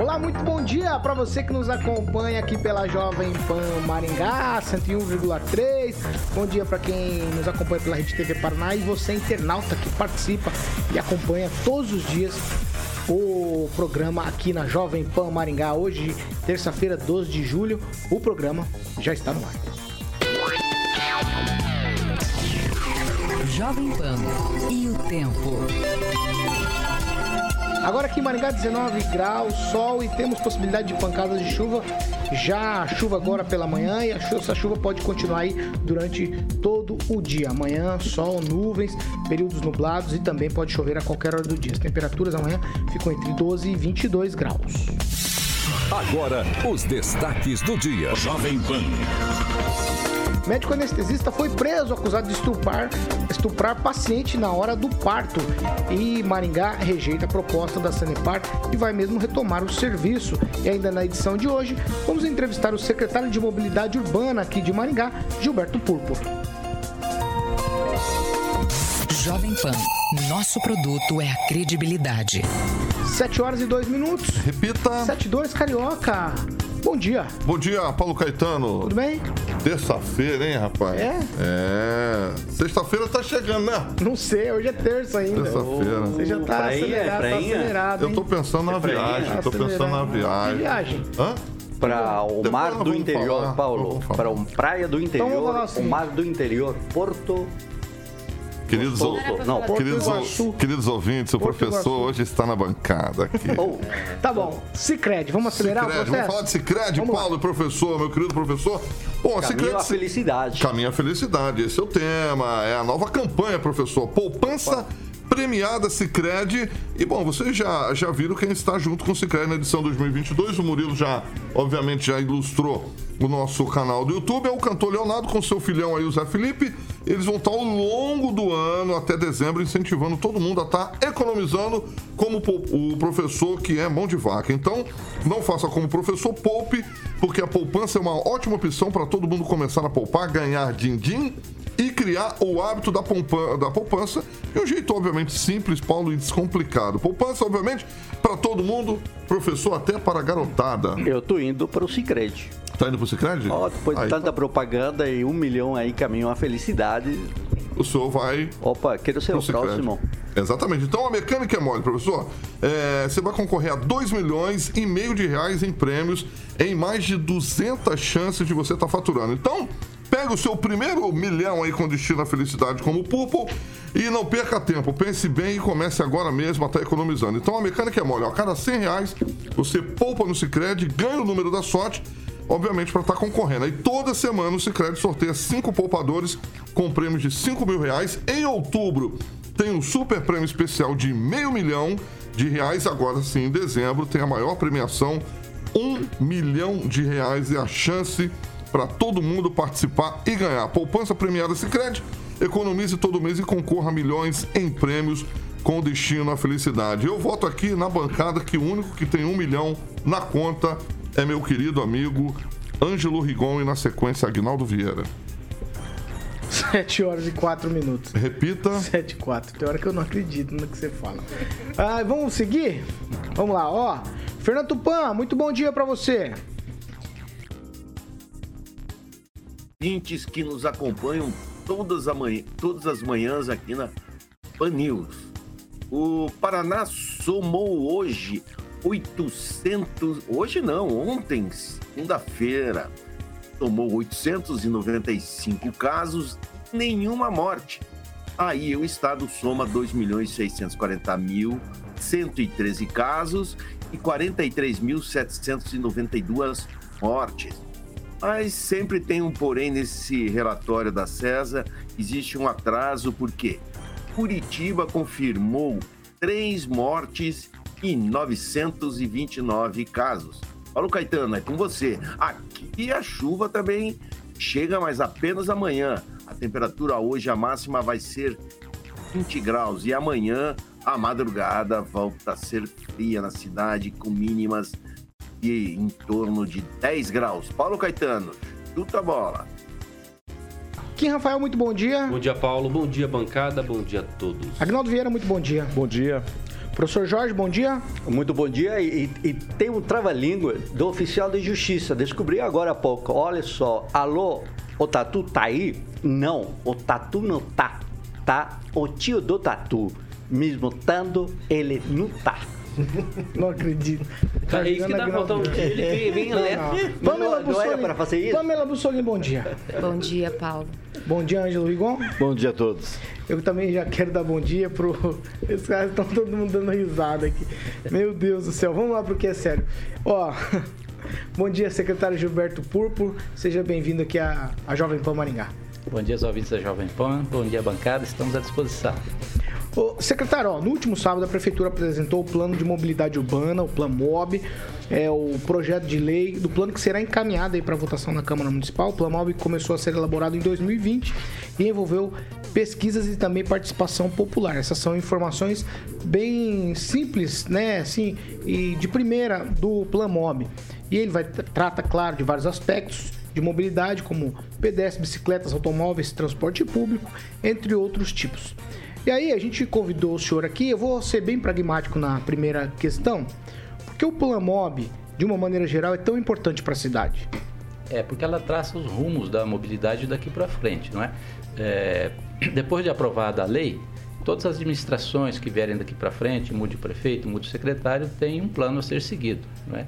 Olá, muito bom dia para você que nos acompanha aqui pela Jovem Pan Maringá 101,3. Bom dia para quem nos acompanha pela Rede TV Paraná e você internauta que participa e acompanha todos os dias o programa aqui na Jovem Pan Maringá. Hoje, terça-feira, 12 de julho, o programa já está no ar. Jovem Pan e o tempo. Agora aqui em Maringá, 19 graus, sol e temos possibilidade de pancadas de chuva. Já a chuva agora pela manhã e essa chuva pode continuar aí durante todo o dia. Amanhã, sol, nuvens, períodos nublados e também pode chover a qualquer hora do dia. As temperaturas amanhã ficam entre 12 e 22 graus. Agora, os destaques do dia. Jovem Pan. Médico anestesista foi preso acusado de estuprar, estuprar paciente na hora do parto. E Maringá rejeita a proposta da Sanepar e vai mesmo retomar o serviço. E ainda na edição de hoje, vamos entrevistar o secretário de Mobilidade Urbana aqui de Maringá, Gilberto Púrpura. Jovem Pan, nosso produto é a credibilidade. 7 horas e 2 minutos. Repita. 7 2 Carioca. Bom dia. Bom dia, Paulo Caetano. Tudo bem? Terça-feira, hein, rapaz? É? É. Sexta-feira tá chegando, né? Não sei, hoje é terça ainda. Terça-feira. Você já tá Prainha, acelerado, tá prainha? acelerado. Eu tô pensando na É ir, viagem, Tá tô pensando na viagem. Que viagem? Hã? Para o Depois mar do interior, falar, Paulo. Para um praia do Então interior, falar assim. o mar do interior, Porto. Queridos, ou- não, queridos, ou- queridos ouvintes, o Porto professor Iguaçu. hoje está na bancada aqui. Tá bom. Cicred, vamos acelerar Cicred, o processo? vamos falar de Cicred, Vamos lá. Paulo, professor, meu querido professor. Bom, a caminho à Cicred... felicidade. Caminho à felicidade, esse é o tema. É a nova campanha, professor. Poupança premiada Cicred. E bom, vocês já, já viram quem está junto com o Cicred na edição 2022. O Murilo já, obviamente, já ilustrou o nosso canal do YouTube. É o cantor Leonardo com seu filhão aí, o Zé Felipe. Eles vão estar ao longo do ano, até dezembro, incentivando todo mundo a estar economizando como o professor que é mão de vaca. Então, não faça como professor, poupe, porque a poupança é uma ótima opção para todo mundo começar a poupar, ganhar din-din e criar o hábito da, poupa- da poupança de um jeito, obviamente, simples, Paulo, e descomplicado. Poupança, obviamente, para todo mundo, professor, até para a garotada. Eu tô indo para o Cicred. Tá indo pro Cicred? Ó, depois de Aí, tanta propaganda e um milhão aí caminho à felicidade. O senhor vai Opa, quero ser o próximo. Exatamente. Então a mecânica é mole, professor. É, você vai concorrer a 2 milhões e meio de reais em prêmios em mais de 200 chances de você estar faturando. Então, pega o seu primeiro milhão aí com destino à felicidade como Purple e não perca tempo. Pense bem e comece agora mesmo a estar economizando. Então a mecânica é mole. A cada 100 reais você poupa no Cicred, ganha o número da sorte obviamente, para estar concorrendo. Aí toda semana o Cicred sorteia cinco poupadores com prêmios de 5 mil reais. Em outubro tem um super prêmio especial de meio milhão de reais. Agora sim, em dezembro, tem a maior premiação, um milhão de reais. É a chance para todo mundo participar e ganhar. Poupança premiada Cicred. Economize todo mês e concorra a milhões em prêmios com destino à felicidade. Eu voto aqui na bancada que o único que tem um milhão na conta é meu querido amigo Ângelo Rigon e na sequência Agnaldo Vieira. 7 horas e 4 minutos. Repita. 7 e 4. Tem hora que eu não acredito no que você fala. Ah, vamos seguir? Vamos lá, ó. Fernando Tupan, muito bom dia pra você. Ouvintes que nos acompanham todas, a manhã- todas as manhãs aqui na Pan News. O Paraná somou hoje 800. Hoje não, ontem, segunda-feira, tomou 895 casos, nenhuma morte. Aí o estado soma 2.640.113 casos e 43.792 mortes. Mas sempre tem um porém nesse relatório da CESA. Existe um atraso porque Curitiba confirmou três mortes e 929 casos. Paulo Caetano, é com você. Aqui a chuva também chega, mas apenas amanhã. A temperatura hoje, a máxima vai ser 20 graus e amanhã a madrugada volta a ser fria na cidade, com mínimas em torno de 10 graus. Paulo Caetano, chuta a bola. Kim Rafael, muito bom dia. Bom dia, Paulo. Bom dia, bancada. Bom dia a todos. Agnaldo Vieira, muito bom dia. Bom dia. Professor Jorge, bom dia. Muito bom dia. E, e tem um trava-língua do oficial de justiça. Descobri agora há pouco. Olha só. Alô, o tatu tá aí? Não, o tatu não tá. Tá o tio do tatu. Mesmo estando, ele não tá. Não acredito. Tá isso que dá falta um dia, ele vem, vem. Pamela Não, não era para fazer isso? Pamela Bussolini, bom dia. Bom dia, Paulo. Bom dia, Ângelo Rigon. Bom dia a todos. Eu também já quero dar bom dia pro. Esses caras estão todo mundo dando risada aqui. Meu Deus do céu, vamos lá porque é sério. Ó, bom dia, secretário Gilberto Purpo. Seja bem-vindo aqui à, à Jovem Pan Maringá. Bom dia, aos ouvintes da Jovem Pan. Bom dia, bancada. Estamos à disposição. Ô, secretário, ó, no último sábado a Prefeitura apresentou o Plano de Mobilidade Urbana, o Plano MOB, é o projeto de lei do plano que será encaminhado aí para votação na Câmara Municipal. O Plano MOB começou a ser elaborado em 2020 e envolveu pesquisas e também participação popular. Essas são informações bem simples, né, assim, e de primeira do Plano MOB. E ele vai trata, claro, de vários aspectos de mobilidade, como pedestres, bicicletas, automóveis, transporte público, entre outros tipos. E aí a gente convidou o senhor aqui, eu vou ser bem pragmático na primeira questão, porque o Plamob, de uma maneira geral, é tão importante para a cidade. É, porque ela traça os rumos da mobilidade daqui para frente, não é? é? Depois de aprovada a lei, todas as administrações que vierem daqui para frente, mude o prefeito, mude o secretário, tem um plano a ser seguido, não é?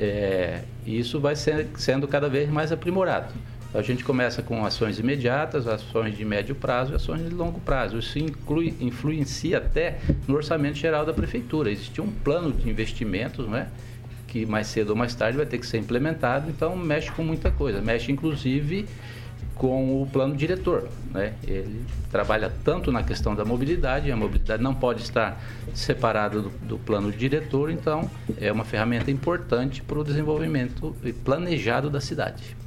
é e isso vai ser, sendo cada vez mais aprimorado. A gente começa com ações imediatas, ações de médio prazo e ações de longo prazo. Isso inclui, influencia até no orçamento geral da prefeitura. Existe um plano de investimentos, né? que mais cedo ou mais tarde vai ter que ser implementado, então mexe com muita coisa. Mexe inclusive com o plano diretor. Né? Ele trabalha tanto na questão da mobilidade, a mobilidade não pode estar separada do, do plano diretor, então é uma ferramenta importante para o desenvolvimento planejado da cidade.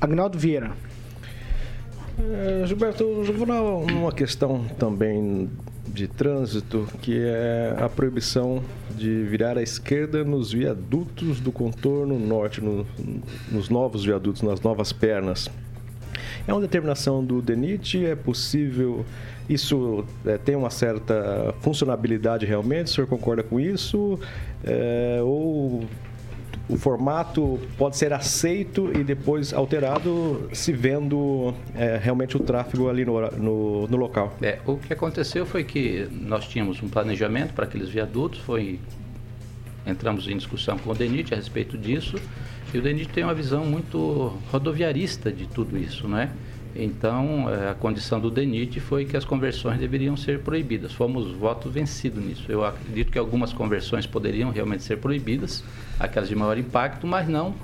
Agnaldo Vieira. É, Gilberto, eu vou numa questão também de trânsito, que é a proibição de virar à esquerda nos viadutos do contorno norte, no, nos novos viadutos, nas novas pernas. É uma determinação do DENIT? É possível? Isso é, tem uma certa funcionabilidade realmente? O senhor concorda com isso? É, ou o formato pode ser aceito e depois alterado se vendo é, realmente o tráfego ali no, no, no, local. É, o que aconteceu foi que nós tínhamos um planejamento para aqueles viadutos, foi entramos em discussão com o DENIT a respeito disso, e o DENIT tem uma visão muito rodoviarista de tudo isso, não é? Então, é, a condição do DENIT foi que as conversões deveriam ser proibidas. Fomos voto vencido nisso. Eu acredito que algumas conversões poderiam realmente ser proibidas, aquelas de maior impacto, mas não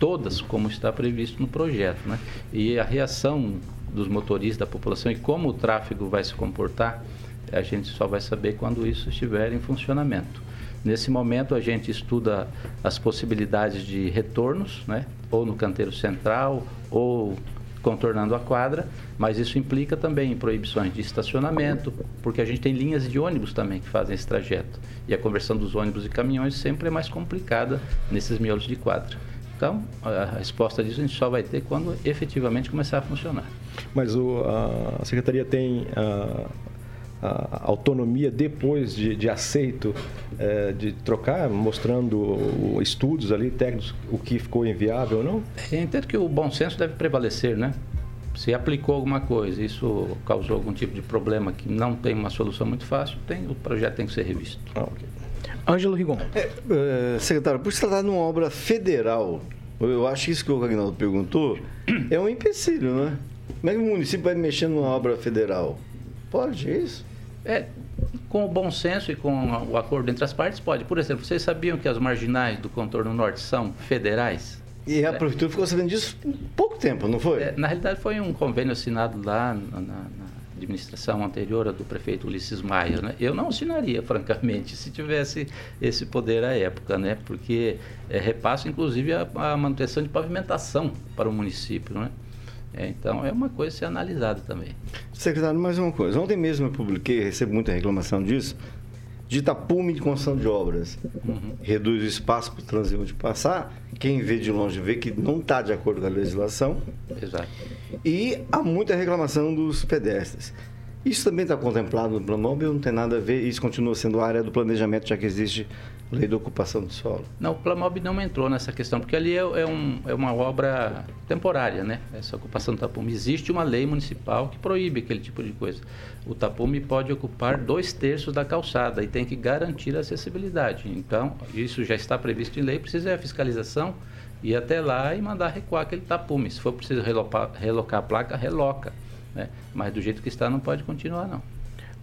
todas, como está previsto no projeto. Né? E a reação dos motoristas, da população e como o tráfego vai se comportar, a gente só vai saber quando isso estiver em funcionamento. Nesse momento, a gente estuda as possibilidades de retornos, né? ou no canteiro central, ou contornando a quadra, mas isso implica também em proibições de estacionamento, porque a gente tem linhas de ônibus também que fazem esse trajeto. E a conversão dos ônibus e caminhões sempre é mais complicada nesses miolos de quadra. Então, a resposta disso a gente só vai ter quando efetivamente começar a funcionar. Mas o, a Secretaria tem a, a autonomia depois de, de aceito é, de trocar, mostrando estudos ali, técnicos, o que ficou inviável ou não? Eu entendo que o bom senso deve prevalecer, né? Se aplicou alguma coisa, isso causou algum tipo de problema que não tem uma solução muito fácil, tem, o projeto tem que ser revisto. Ah, okay. Ângelo Rigon. É, é, secretário, por se tratar de uma obra federal, eu acho que isso que o Agnaldo perguntou é um empecilho, não é? Como é que o município vai mexer numa obra federal? Pode isso? É, com o bom senso e com o acordo entre as partes, pode. Por exemplo, vocês sabiam que as marginais do contorno norte são federais? E a prefeitura ficou sabendo disso em pouco tempo, não foi? É, na realidade, foi um convênio assinado lá na, na, administração anterior do prefeito Ulisses Maia, né? Eu não assinaria, francamente, se tivesse esse poder à época, né? Porque é, repassa, inclusive, a, a, manutenção de pavimentação para o município, né? É, então, é uma coisa a ser analisada também. Secretário, mais uma coisa. Ontem mesmo eu publiquei, recebo muita reclamação disso, de tapume de construção de obras. Uhum. Reduz o espaço para o transeunte passar. Quem vê de longe vê que não está de acordo com a legislação. Exato. E há muita reclamação dos pedestres. Isso também está contemplado no plano móvel, não tem nada a ver, isso continua sendo área do planejamento, já que existe lei da ocupação do solo. Não, o Plamob não entrou nessa questão, porque ali é, é, um, é uma obra temporária, né? Essa ocupação do tapume. Existe uma lei municipal que proíbe aquele tipo de coisa. O tapume pode ocupar dois terços da calçada e tem que garantir a acessibilidade. Então, isso já está previsto em lei, precisa a fiscalização, ir até lá e mandar recuar aquele tapume. Se for preciso relocar, relocar a placa, reloca. Né? Mas do jeito que está, não pode continuar, não.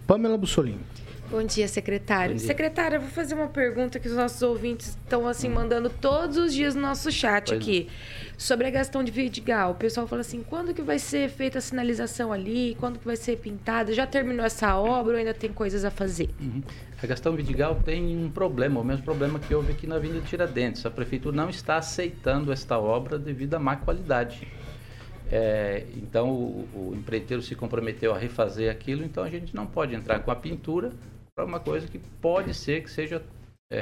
Pamela Bussolini. Bom dia, secretário. Bom dia. Secretária, eu vou fazer uma pergunta que os nossos ouvintes estão assim mandando todos os dias no nosso chat pois aqui. Sobre a Gastão de Vidigal. O pessoal fala assim: quando que vai ser feita a sinalização ali? Quando que vai ser pintada? Já terminou essa obra ou ainda tem coisas a fazer? Uhum. A Gastão Vidigal tem um problema, o mesmo problema que houve aqui na Avenida Tiradentes. A prefeitura não está aceitando esta obra devido à má qualidade. É, então o, o empreiteiro se comprometeu a refazer aquilo, então a gente não pode entrar com a pintura para uma coisa que pode ser que seja é,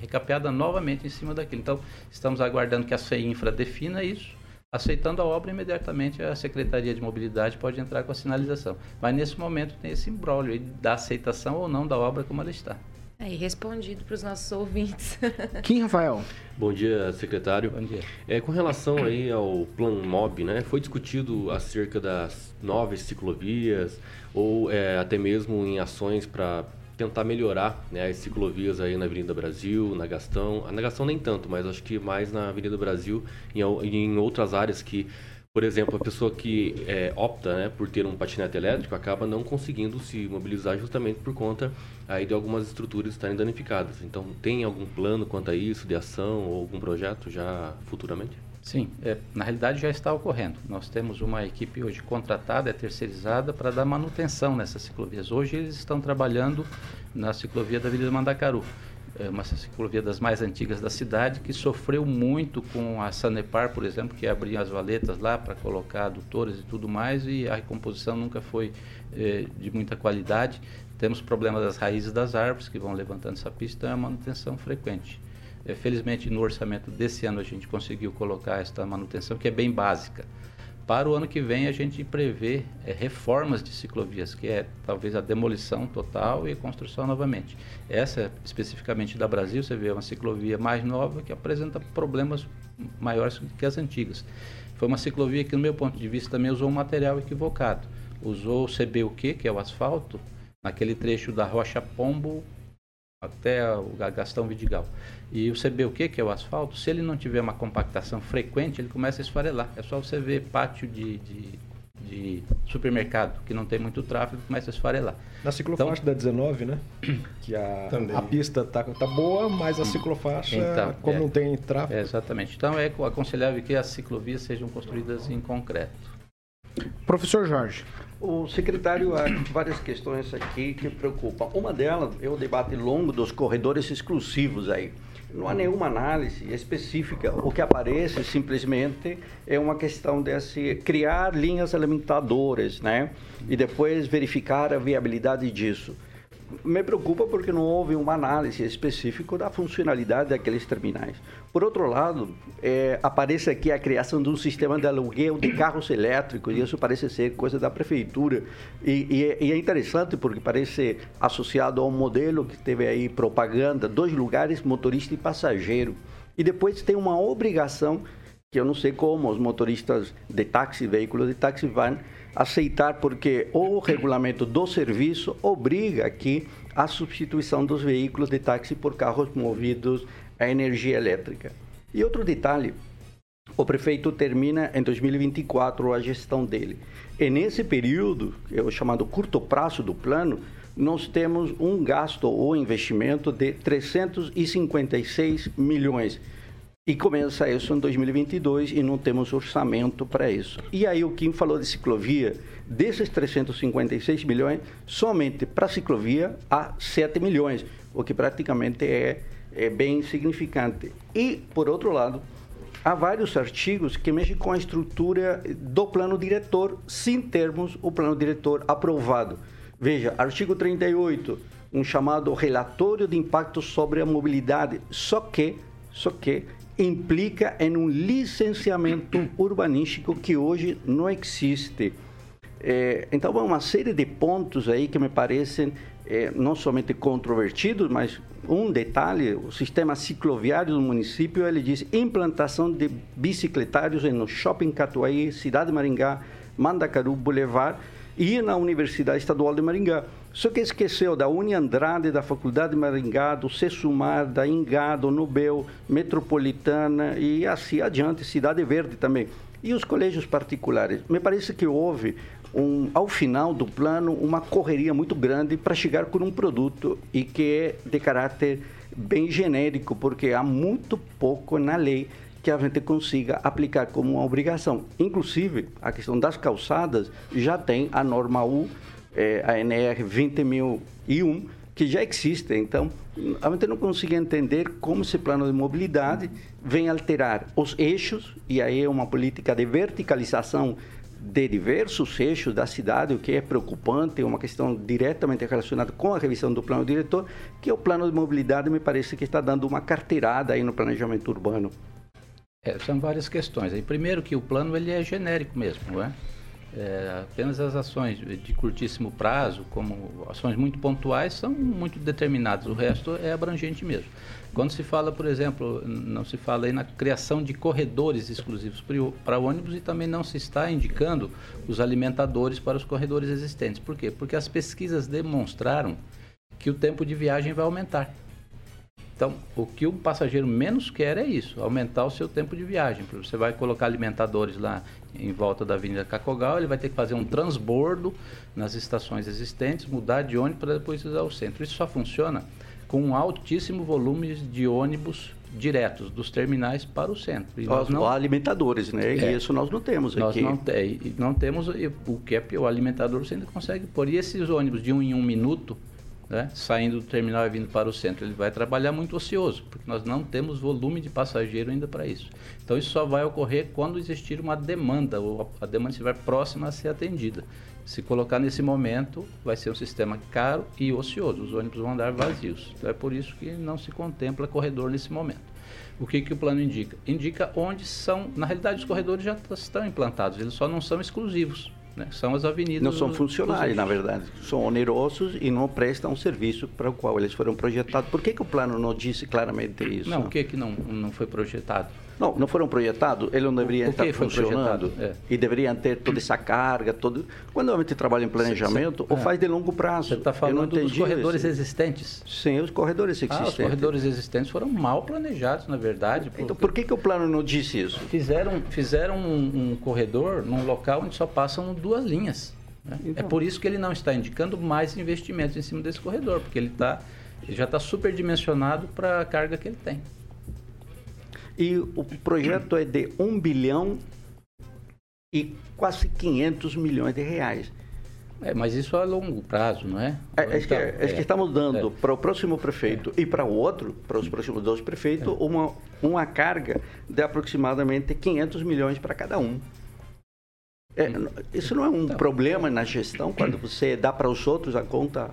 recapeada novamente em cima daquilo. Então, estamos aguardando que a CEINFRA defina isso. Aceitando a obra, imediatamente a Secretaria de Mobilidade pode entrar com a sinalização. Mas nesse momento tem esse embrólio da aceitação ou não da obra como ela está. Aí, respondido para os nossos ouvintes. Kim Rafael. Bom dia, secretário. Bom dia. É, com relação aí ao Plan MOB, né, foi discutido acerca das novas ciclovias ou é, até mesmo em ações para tentar melhorar né, as ciclovias aí na Avenida Brasil, na Gastão. Na Gastão nem tanto, mas acho que mais na Avenida Brasil e em outras áreas que, por exemplo, a pessoa que é, opta né, por ter um patinete elétrico acaba não conseguindo se mobilizar justamente por conta aí de algumas estruturas estarem danificadas. Então, tem algum plano quanto a isso, de ação ou algum projeto já futuramente? Sim, é, na realidade já está ocorrendo. Nós temos uma equipe hoje contratada, é terceirizada, para dar manutenção nessas ciclovias. Hoje eles estão trabalhando na ciclovia da Avenida Mandacaru, é uma ciclovia das mais antigas da cidade, que sofreu muito com a Sanepar, por exemplo, que abriu as valetas lá para colocar adutores e tudo mais, e a recomposição nunca foi é, de muita qualidade. Temos problemas das raízes das árvores que vão levantando essa pista, então é uma manutenção frequente. É, felizmente, no orçamento desse ano, a gente conseguiu colocar esta manutenção, que é bem básica. Para o ano que vem, a gente prevê é, reformas de ciclovias, que é talvez a demolição total e construção novamente. Essa, especificamente da Brasil, você vê uma ciclovia mais nova que apresenta problemas maiores que as antigas. Foi uma ciclovia que, no meu ponto de vista, também usou um material equivocado. Usou o CBUQ, que é o asfalto, naquele trecho da Rocha Pombo até o Gastão Vidigal. E você vê o que, que é o asfalto, se ele não tiver uma compactação frequente, ele começa a esfarelar. É só você ver pátio de, de, de supermercado, que não tem muito tráfego, começa a esfarelar. Na ciclofaixa então, da 19, né? Que a, a pista tá, tá boa, mas a ciclofaixa, então, como é, não tem tráfego... É, exatamente. Então é aconselhável que as ciclovias sejam construídas em concreto. Professor Jorge. O secretário, há várias questões aqui que preocupam. Uma delas é o debate longo dos corredores exclusivos aí. Não há nenhuma análise específica. O que aparece simplesmente é uma questão de criar linhas alimentadoras, né? E depois verificar a viabilidade disso me preocupa porque não houve uma análise específica da funcionalidade daqueles terminais. Por outro lado, é, aparece aqui a criação de um sistema de aluguel de carros elétricos, e isso parece ser coisa da prefeitura. E, e, é, e é interessante porque parece associado a um modelo que teve aí propaganda, dois lugares, motorista e passageiro. E depois tem uma obrigação, que eu não sei como os motoristas de táxi, veículos de táxi van, aceitar, porque o regulamento do serviço obriga aqui a substituição dos veículos de táxi por carros movidos a energia elétrica. E outro detalhe, o prefeito termina em 2024 a gestão dele. E nesse período, é o chamado curto prazo do plano, nós temos um gasto ou investimento de 356 milhões E começa isso em 2022 e não temos orçamento para isso. E aí o Kim falou de ciclovia, desses 356 milhões, somente para ciclovia há 7 milhões, o que praticamente é, é bem significante. E, por outro lado, há vários artigos que mexem com a estrutura do plano diretor, sem termos o plano diretor aprovado. Veja, artigo 38, um chamado relatório de impacto sobre a mobilidade, só que, só que implica em um licenciamento urbanístico que hoje não existe. É, então, uma série de pontos aí que me parecem é, não somente controvertidos, mas um detalhe, o sistema cicloviário do município, ele diz implantação de bicicletários no Shopping Catuaí, Cidade de Maringá, Mandacaru, Boulevard e na Universidade Estadual de Maringá. Só que esqueceu da Uni Andrade, da Faculdade de Maringá, do Cesumar, da Nobel, Metropolitana e assim adiante, Cidade Verde também. E os colégios particulares. Me parece que houve, um, ao final do plano, uma correria muito grande para chegar com um produto e que é de caráter bem genérico, porque há muito pouco na lei que a gente consiga aplicar como uma obrigação. Inclusive, a questão das calçadas já tem a norma U é, a NR 20001, que já existe. Então, a gente não consegue entender como esse plano de mobilidade vem alterar os eixos, e aí é uma política de verticalização de diversos eixos da cidade, o que é preocupante, é uma questão diretamente relacionada com a revisão do plano diretor, que o plano de mobilidade me parece que está dando uma carteirada aí no planejamento urbano. É, são várias questões. Aí, primeiro que o plano ele é genérico mesmo, não é? É, apenas as ações de curtíssimo prazo, como ações muito pontuais, são muito determinadas. O resto é abrangente mesmo. Quando se fala, por exemplo, não se fala aí na criação de corredores exclusivos para ônibus e também não se está indicando os alimentadores para os corredores existentes. Por quê? Porque as pesquisas demonstraram que o tempo de viagem vai aumentar. Então, o que o passageiro menos quer é isso, aumentar o seu tempo de viagem. Você vai colocar alimentadores lá em volta da Avenida Cacogal, ele vai ter que fazer um transbordo nas estações existentes, mudar de ônibus para depois usar o centro. Isso só funciona com um altíssimo volume de ônibus diretos dos terminais para o centro. E nós não... alimentadores, né? É. E isso nós não temos nós aqui. Não, te... não temos, o que é o alimentador você ainda consegue pôr. E esses ônibus de um em um minuto, né, saindo do terminal e vindo para o centro, ele vai trabalhar muito ocioso, porque nós não temos volume de passageiro ainda para isso. Então isso só vai ocorrer quando existir uma demanda, ou a demanda estiver próxima a ser atendida. Se colocar nesse momento, vai ser um sistema caro e ocioso, os ônibus vão andar vazios. Então é por isso que não se contempla corredor nesse momento. O que, que o plano indica? Indica onde são, na realidade os corredores já estão implantados, eles só não são exclusivos. Né? São as avenidas. Não são funcionários, na verdade. São onerosos e não prestam o serviço para o qual eles foram projetados. Por que, que o plano não disse claramente isso? Não, o que, que não, não foi projetado? Não, não foram projetados, eles não deveriam estar funcionando é. e deveriam ter toda essa carga, todo. Quando a gente trabalha em planejamento, cê, cê, ou faz de longo prazo. Você está falando dos corredores esse... existentes? Sim, os corredores existentes. Ah, os corredores existentes foram mal planejados, na verdade. Então, por que, que o plano não disse isso? Fizeram, fizeram um, um corredor num local onde só passam duas linhas. Né? É então. É por isso que ele não está indicando mais investimentos em cima desse corredor, porque ele, tá, ele já está superdimensionado para a carga que ele tem. E o projeto é de 1 bilhão e quase 500 milhões de reais. É, mas isso é a longo prazo, não é? É, é, que, é, é que estamos dando é. para o próximo prefeito e para o outro, para os próximos dois prefeitos, é. uma, uma carga de aproximadamente 500 milhões para cada um. É, isso não é um então, problema na gestão quando você dá para os outros a conta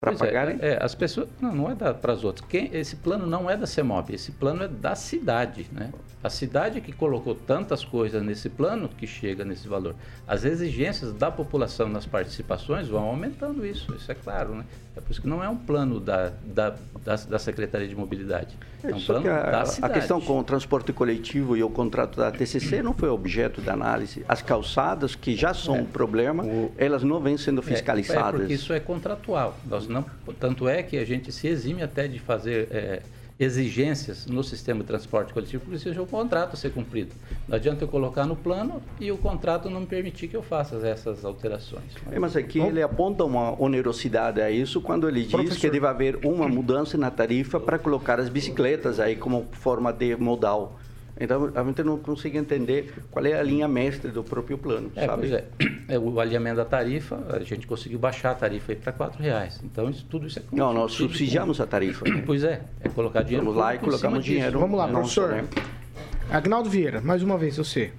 para pagar? É, é, as pessoas. Não, não é para as outras. Quem, esse plano não é da CEMOB, esse plano é da cidade. Né? A cidade que colocou tantas coisas nesse plano que chega nesse valor. As exigências da população nas participações vão aumentando isso, isso é claro. Né? É por isso que não é um plano da, da, da, da Secretaria de Mobilidade. É, é um plano a, da cidade. A questão com o transporte coletivo e o contrato da TCC não foi objeto da análise. As calçadas, que já são é. um problema, o... elas não vêm sendo fiscalizadas. É, é porque isso é contratual. Nós não, tanto é que a gente se exime até de fazer é, exigências no sistema de transporte coletivo, seja um contrato ser cumprido. Não adianta eu colocar no plano e o contrato não me permitir que eu faça essas alterações. É, mas aqui Bom, ele aponta uma onerosidade a isso quando ele diz professor. que deve haver uma mudança na tarifa para colocar as bicicletas aí como forma de modal. Então a gente não consegue entender qual é a linha mestre do próprio plano, É, sabe? pois é. É, O alinhamento da tarifa, a gente conseguiu baixar a tarifa para R$ reais. Então, isso, tudo isso é Não, nós subsidiamos a tarifa. né? Pois é, é colocar dinheiro. Vamos lá e colocamos dinheiro. Vamos lá, Nossa, professor. né? Agnaldo Vieira, mais uma vez, você.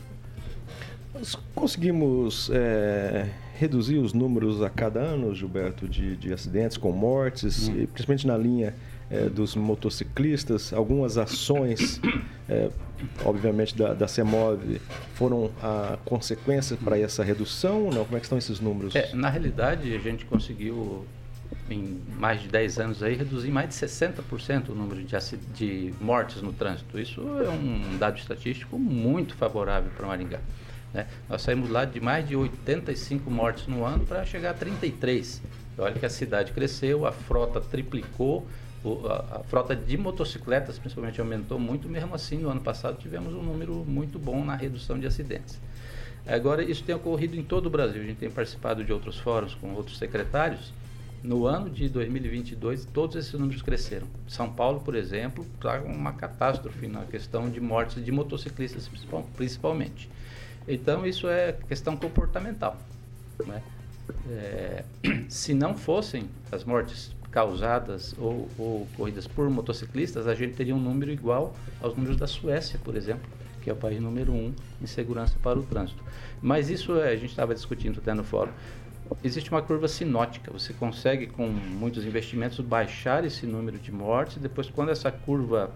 Nós conseguimos é, reduzir os números a cada ano, Gilberto, de, de acidentes com mortes, e principalmente na linha é, dos motociclistas. Algumas ações, é, obviamente, da, da CEMOV foram a consequência para essa redução não? Como é que estão esses números? É, na realidade, a gente conseguiu, em mais de 10 anos aí, reduzir mais de 60% o número de, de mortes no trânsito. Isso é um dado estatístico muito favorável para Maringá. né? Nós saímos lá de mais de 85 mortes no ano para chegar a 33. Olha que a cidade cresceu, a frota triplicou, o- a, a frota de motocicletas principalmente aumentou muito, mesmo assim no ano passado tivemos um número muito bom na redução de acidentes. Agora, isso tem ocorrido em todo o Brasil. A gente tem participado de outros fóruns com outros secretários. No ano de 2022, todos esses números cresceram. São Paulo, por exemplo, está uma catástrofe na questão de mortes de motociclistas, principal- principalmente. Então, isso é questão comportamental. né? É, se não fossem as mortes causadas ou, ou ocorridas por motociclistas, a gente teria um número igual aos números da Suécia, por exemplo, que é o país número um em segurança para o trânsito. Mas isso é, a gente estava discutindo até no fórum. Existe uma curva sinótica. Você consegue, com muitos investimentos, baixar esse número de mortes. Depois, quando essa curva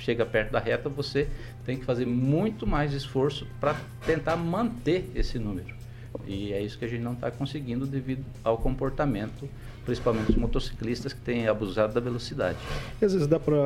chega perto da reta, você tem que fazer muito mais esforço para tentar manter esse número. E é isso que a gente não está conseguindo devido ao comportamento, principalmente dos motociclistas que têm abusado da velocidade. E às vezes dá para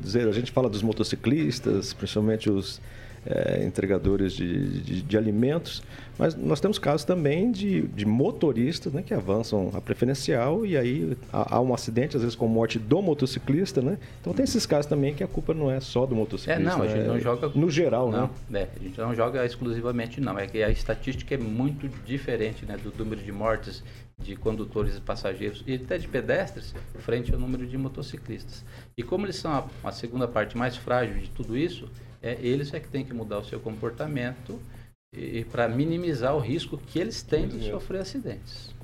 dizer, a gente fala dos motociclistas, principalmente os eh, entregadores de, de, de alimentos, mas nós temos casos também de, de motoristas né, que avançam a preferencial e aí há, há um acidente, às vezes com morte do motociclista, né? Então tem esses casos também que a culpa não é só do É, motociclista. não, a gente né? não joga. No geral, não, né? É, a gente não joga exclusivamente, não. É que a estatística é muito diferente né, do número de mortes de condutores e passageiros e até de pedestres frente ao número de motociclistas. E como eles são a, a segunda parte mais frágil de tudo isso, é, eles é que têm que mudar o seu comportamento e, para minimizar o risco que eles têm de sofrer acidentes.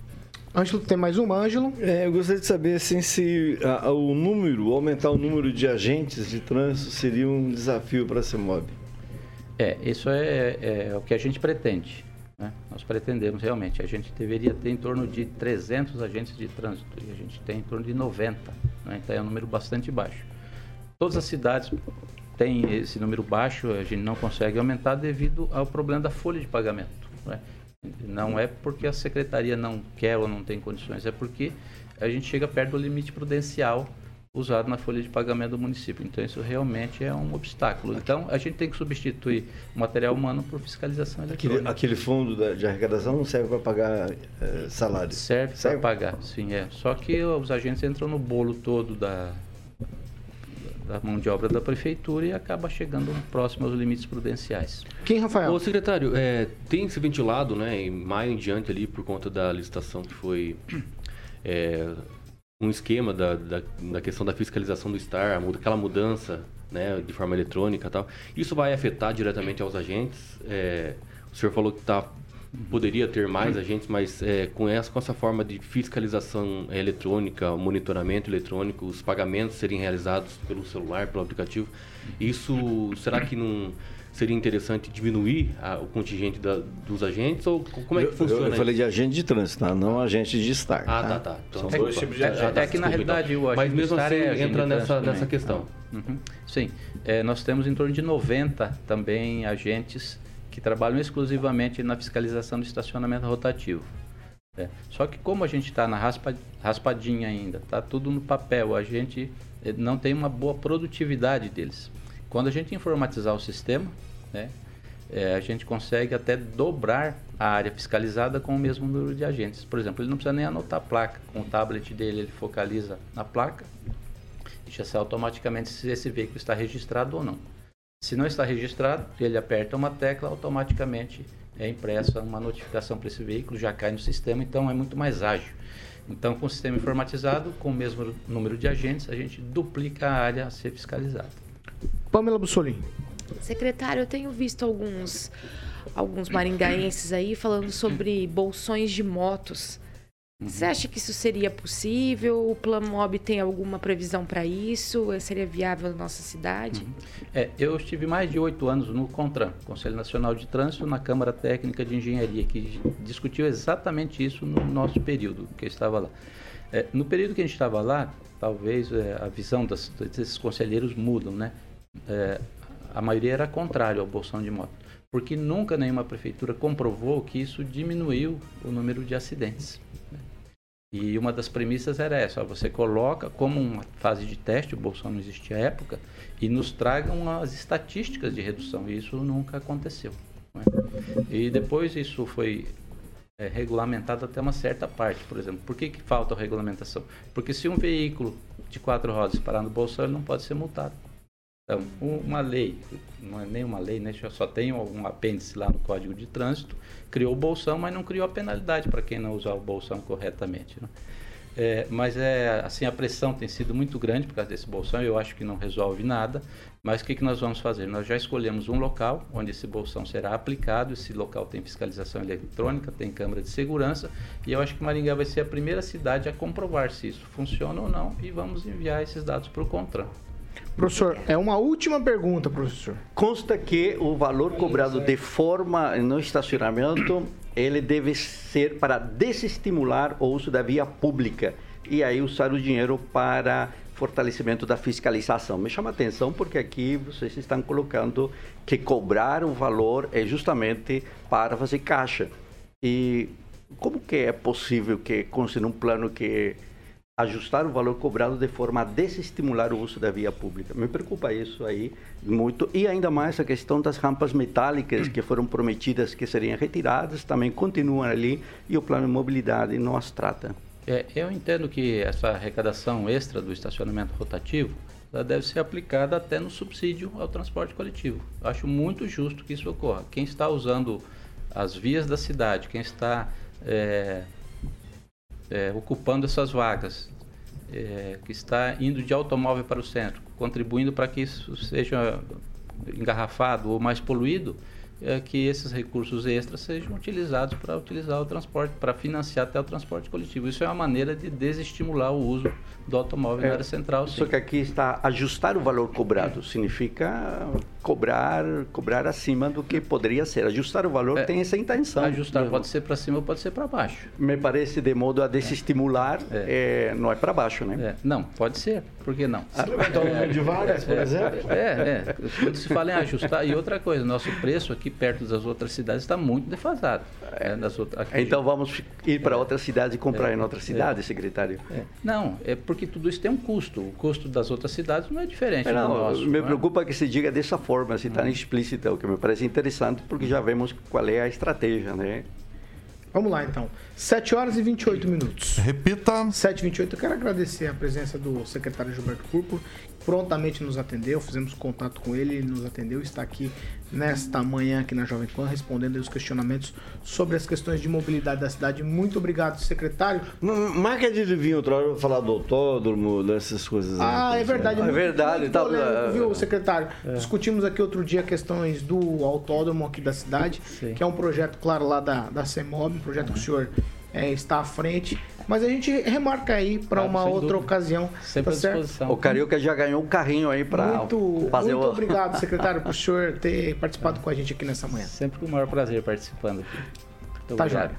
Ângelo, tem mais uma, Ângelo? É, eu gostaria de saber assim, se a- a- o número, aumentar o número de agentes de trânsito seria um desafio para a CEMOB. É, isso é, é o que a gente pretende. Né? Nós pretendemos realmente. A gente deveria ter em torno de 300 agentes de trânsito e a gente tem em torno de 90. né? Então é um número bastante baixo. Todas as cidades têm esse número baixo, a gente não consegue aumentar devido ao problema da folha de pagamento. né? Não é porque a secretaria não quer ou não tem condições, é porque a gente chega perto do limite prudencial usado na folha de pagamento do município. Então isso realmente é um obstáculo. Então a gente tem que substituir o material humano por fiscalização Aquele, eletrônica. aquele fundo da- de arrecadação não serve para pagar eh, salário. Serve para pagar, sim, é. Só que os agentes entram no bolo todo da, da mão de obra da prefeitura e acaba chegando próximo aos limites prudenciais. Quem, Rafael? Ô, secretário, é, tem se ventilado, né, em maio em diante ali, por conta da licitação que foi é, um esquema da, da, da questão da fiscalização do STAR, aquela mudança, né, de forma eletrônica e tal. Isso vai afetar diretamente aos agentes? É, o senhor falou que tá, poderia ter mais agentes, mas é, com, essa, com essa forma de fiscalização eletrônica, o monitoramento eletrônico, os pagamentos serem realizados pelo celular, pelo aplicativo, isso será que não seria interessante diminuir a- o contingente da- dos agentes ou como é que Eu- funciona Eu, eu falei de agente de trânsito, tá? não agente de estar. Ah, tá, tá. Então, São É, dois tipos de é, agente. é, é que na Desculpa, então. realidade o Mas agente mesmo militar assim é entra nessa, nessa questão. Uhum. Sim, É, nós temos em torno de 90 também agentes que trabalham exclusivamente na fiscalização do estacionamento rotativo. É. Só que como a gente está na raspa, raspadinha ainda, está tudo no papel, a gente eh, não tem uma boa produtividade deles. Quando a gente informatizar o sistema, né, eh, a gente consegue até dobrar a área fiscalizada com o mesmo número de agentes. Por exemplo, ele não precisa nem anotar a placa. Com o tablet dele, ele focaliza na placa e já sai automaticamente se esse veículo está registrado ou não. Se não está registrado, ele aperta uma tecla, automaticamente é impressa uma notificação para esse veículo, já cai no sistema, então é muito mais ágil. Então, com o sistema informatizado, com o mesmo número de agentes, a gente duplica a área a ser fiscalizada. Pamela Bussolini. Secretário, eu tenho visto alguns alguns maringaenses aí falando sobre bolsões de motos. Você acha que isso seria possível? O Plano Mob tem alguma previsão para isso? Seria viável na nossa cidade? É, eu estive mais de oito anos no CONTRAN, Conselho Nacional de Trânsito, na Câmara Técnica de Engenharia, que discutiu exatamente isso no nosso período que eu estava lá. É, no período que a gente estava lá, talvez é, a visão das, desses conselheiros mudam, né? É, a maioria era contrário ao bolsão de moto, porque nunca nenhuma prefeitura comprovou que isso diminuiu o número de acidentes. né? E uma das premissas era essa: ó, você coloca como uma fase de teste, o bolsão não existia à época, e nos tragam as estatísticas de redução. E isso nunca aconteceu. né? E depois isso foi é, regulamentado até uma certa parte, por exemplo. Por que, que falta a regulamentação? Porque se um veículo de quatro rodas parar no bolsão, ele não pode ser multado. Então, um- uma lei, não é nem uma lei, né? só tem um apêndice lá no Código de Trânsito, criou o bolsão, mas não criou a penalidade para quem não usar o bolsão corretamente. né? É, mas é assim a pressão tem sido muito grande por causa desse bolsão. Eu acho que não resolve nada. Mas o que, que nós vamos fazer? Nós já escolhemos um local onde esse bolsão será aplicado. Esse local tem fiscalização eletrônica, tem câmera de segurança. E eu acho que Maringá vai ser a primeira cidade a comprovar se isso funciona ou não. E vamos enviar esses dados para o Contran. Professor, é uma última pergunta, professor. Consta que o valor cobrado de forma no estacionamento, ele deve ser para desestimular o uso da via pública e aí usar o dinheiro para fortalecimento da fiscalização. Me chama a atenção porque aqui vocês estão colocando que cobrar o valor é justamente para fazer caixa. E como que é possível que conste num plano que ajustar o valor cobrado de forma a desestimular o uso da via pública. Me preocupa isso aí muito. E ainda mais a questão das rampas metálicas que foram prometidas que seriam retiradas, também continuam ali e o plano de mobilidade não as trata. É, eu entendo que essa arrecadação extra do estacionamento rotativo ela deve ser aplicada até no subsídio ao transporte coletivo. Eu acho muito justo que isso ocorra. Quem está usando as vias da cidade, quem está é, é, ocupando essas vagas, é, que está indo de automóvel para o centro, contribuindo para que isso seja engarrafado ou mais poluído, é, que esses recursos extras sejam utilizados para utilizar o transporte, para financiar até o transporte coletivo. Isso é uma maneira de desestimular o uso do automóvel na área central. Só que aqui está ajustar o valor cobrado, significa cobrar, cobrar acima do que poderia ser. Ajustar o valor tem essa intenção. Ajustar pode ser para cima ou pode ser para baixo. Me parece de modo a desestimular, é, não é para baixo, né? Não, pode ser. Por que não? Se levantar o número de vagas, por É, exemplo. É, é. Quando se fala em ajustar. E outra coisa, nosso preço aqui perto das outras cidades está muito defasado. né, das outras- aqui- Então vamos ir para outra cidade e comprar É, em outra é. cidade, secretário? É. Não, é porque tudo isso tem um custo. O custo das outras cidades não é diferente Não, do nosso. me não é? preocupa que se diga dessa forma, se está explícita, o que me parece interessante, porque já vemos qual é a estratégia, né? Vamos lá, então. 7 horas e 28 minutos. Repita. 7 e 28 Eu quero agradecer a presença do secretário Gilberto que prontamente nos atendeu, fizemos contato com ele, ele nos atendeu, está aqui nesta manhã aqui na Jovem Pan, respondendo os questionamentos sobre as questões de mobilidade da cidade. Muito obrigado, secretário. Marca de vir outra hora falar do autódromo, dessas coisas. Ah, aí, é verdade. É muito- verdade. muito tá, polêmico, viu, secretário? É. Discutimos aqui outro dia questões do autódromo aqui da cidade, que é um projeto, claro, lá da, da CEMOB, um projeto que o senhor é, está à frente. Mas a gente remarca aí para Claro, uma outra dúvida. ocasião. Sempre tá à certo? disposição. O Carioca já ganhou um carrinho aí para Muito, fazer muito o... obrigado, secretário, por o senhor ter participado com a gente aqui nessa manhã. Sempre com o maior prazer participando aqui. Muito Tá. Jóia.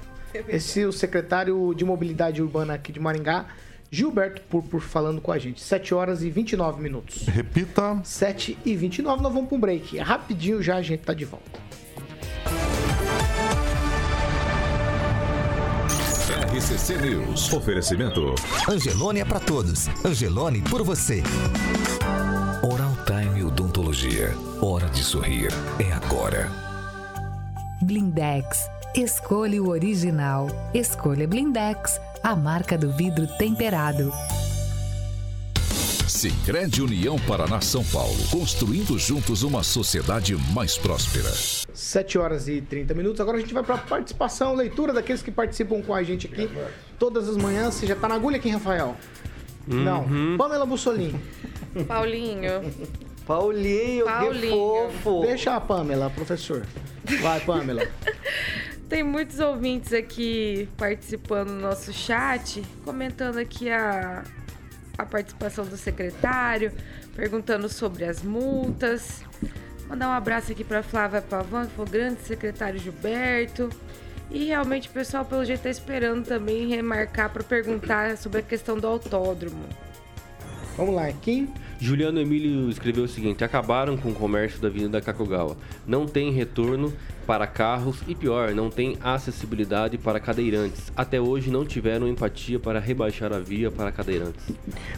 Esse é o secretário de Mobilidade Urbana aqui de Maringá, Gilberto Purpur, falando com a gente. 7 horas e 29 minutos. Repita. 7 e 29, nós vamos para um break. Rapidinho já a gente tá de volta. RCC News. Oferecimento. Angelone é pra todos. Angelone por você. Oral Time Odontologia. Hora de sorrir. É agora. Blindex. Escolha o original. Escolha Blindex, a marca do vidro temperado. Sicredi União Paraná São Paulo. Construindo juntos uma sociedade mais próspera. 7 horas e 30 minutos. Agora a gente vai para a participação, leitura daqueles que participam com a gente aqui todas as manhãs. Você já tá na agulha aqui, Rafael? Não. Pamela Bussolini. Paulinho. Paulinho, Paulinho. que fofo. Deixa a Pamela, professor. Vai, Pamela. Tem muitos ouvintes aqui participando do nosso chat, comentando aqui a, a participação do secretário, perguntando sobre as multas. Mandar um abraço aqui para Flávia Pavan, que foi o grande secretário Gilberto. E realmente o pessoal, pelo jeito, está esperando também remarcar para perguntar sobre a questão do autódromo. Vamos lá, Kim. Juliano Emílio escreveu o seguinte: acabaram com o comércio da Avenida Kakogawa. Não tem retorno para carros e pior, não tem acessibilidade para cadeirantes. Até hoje não tiveram empatia para rebaixar a via para cadeirantes.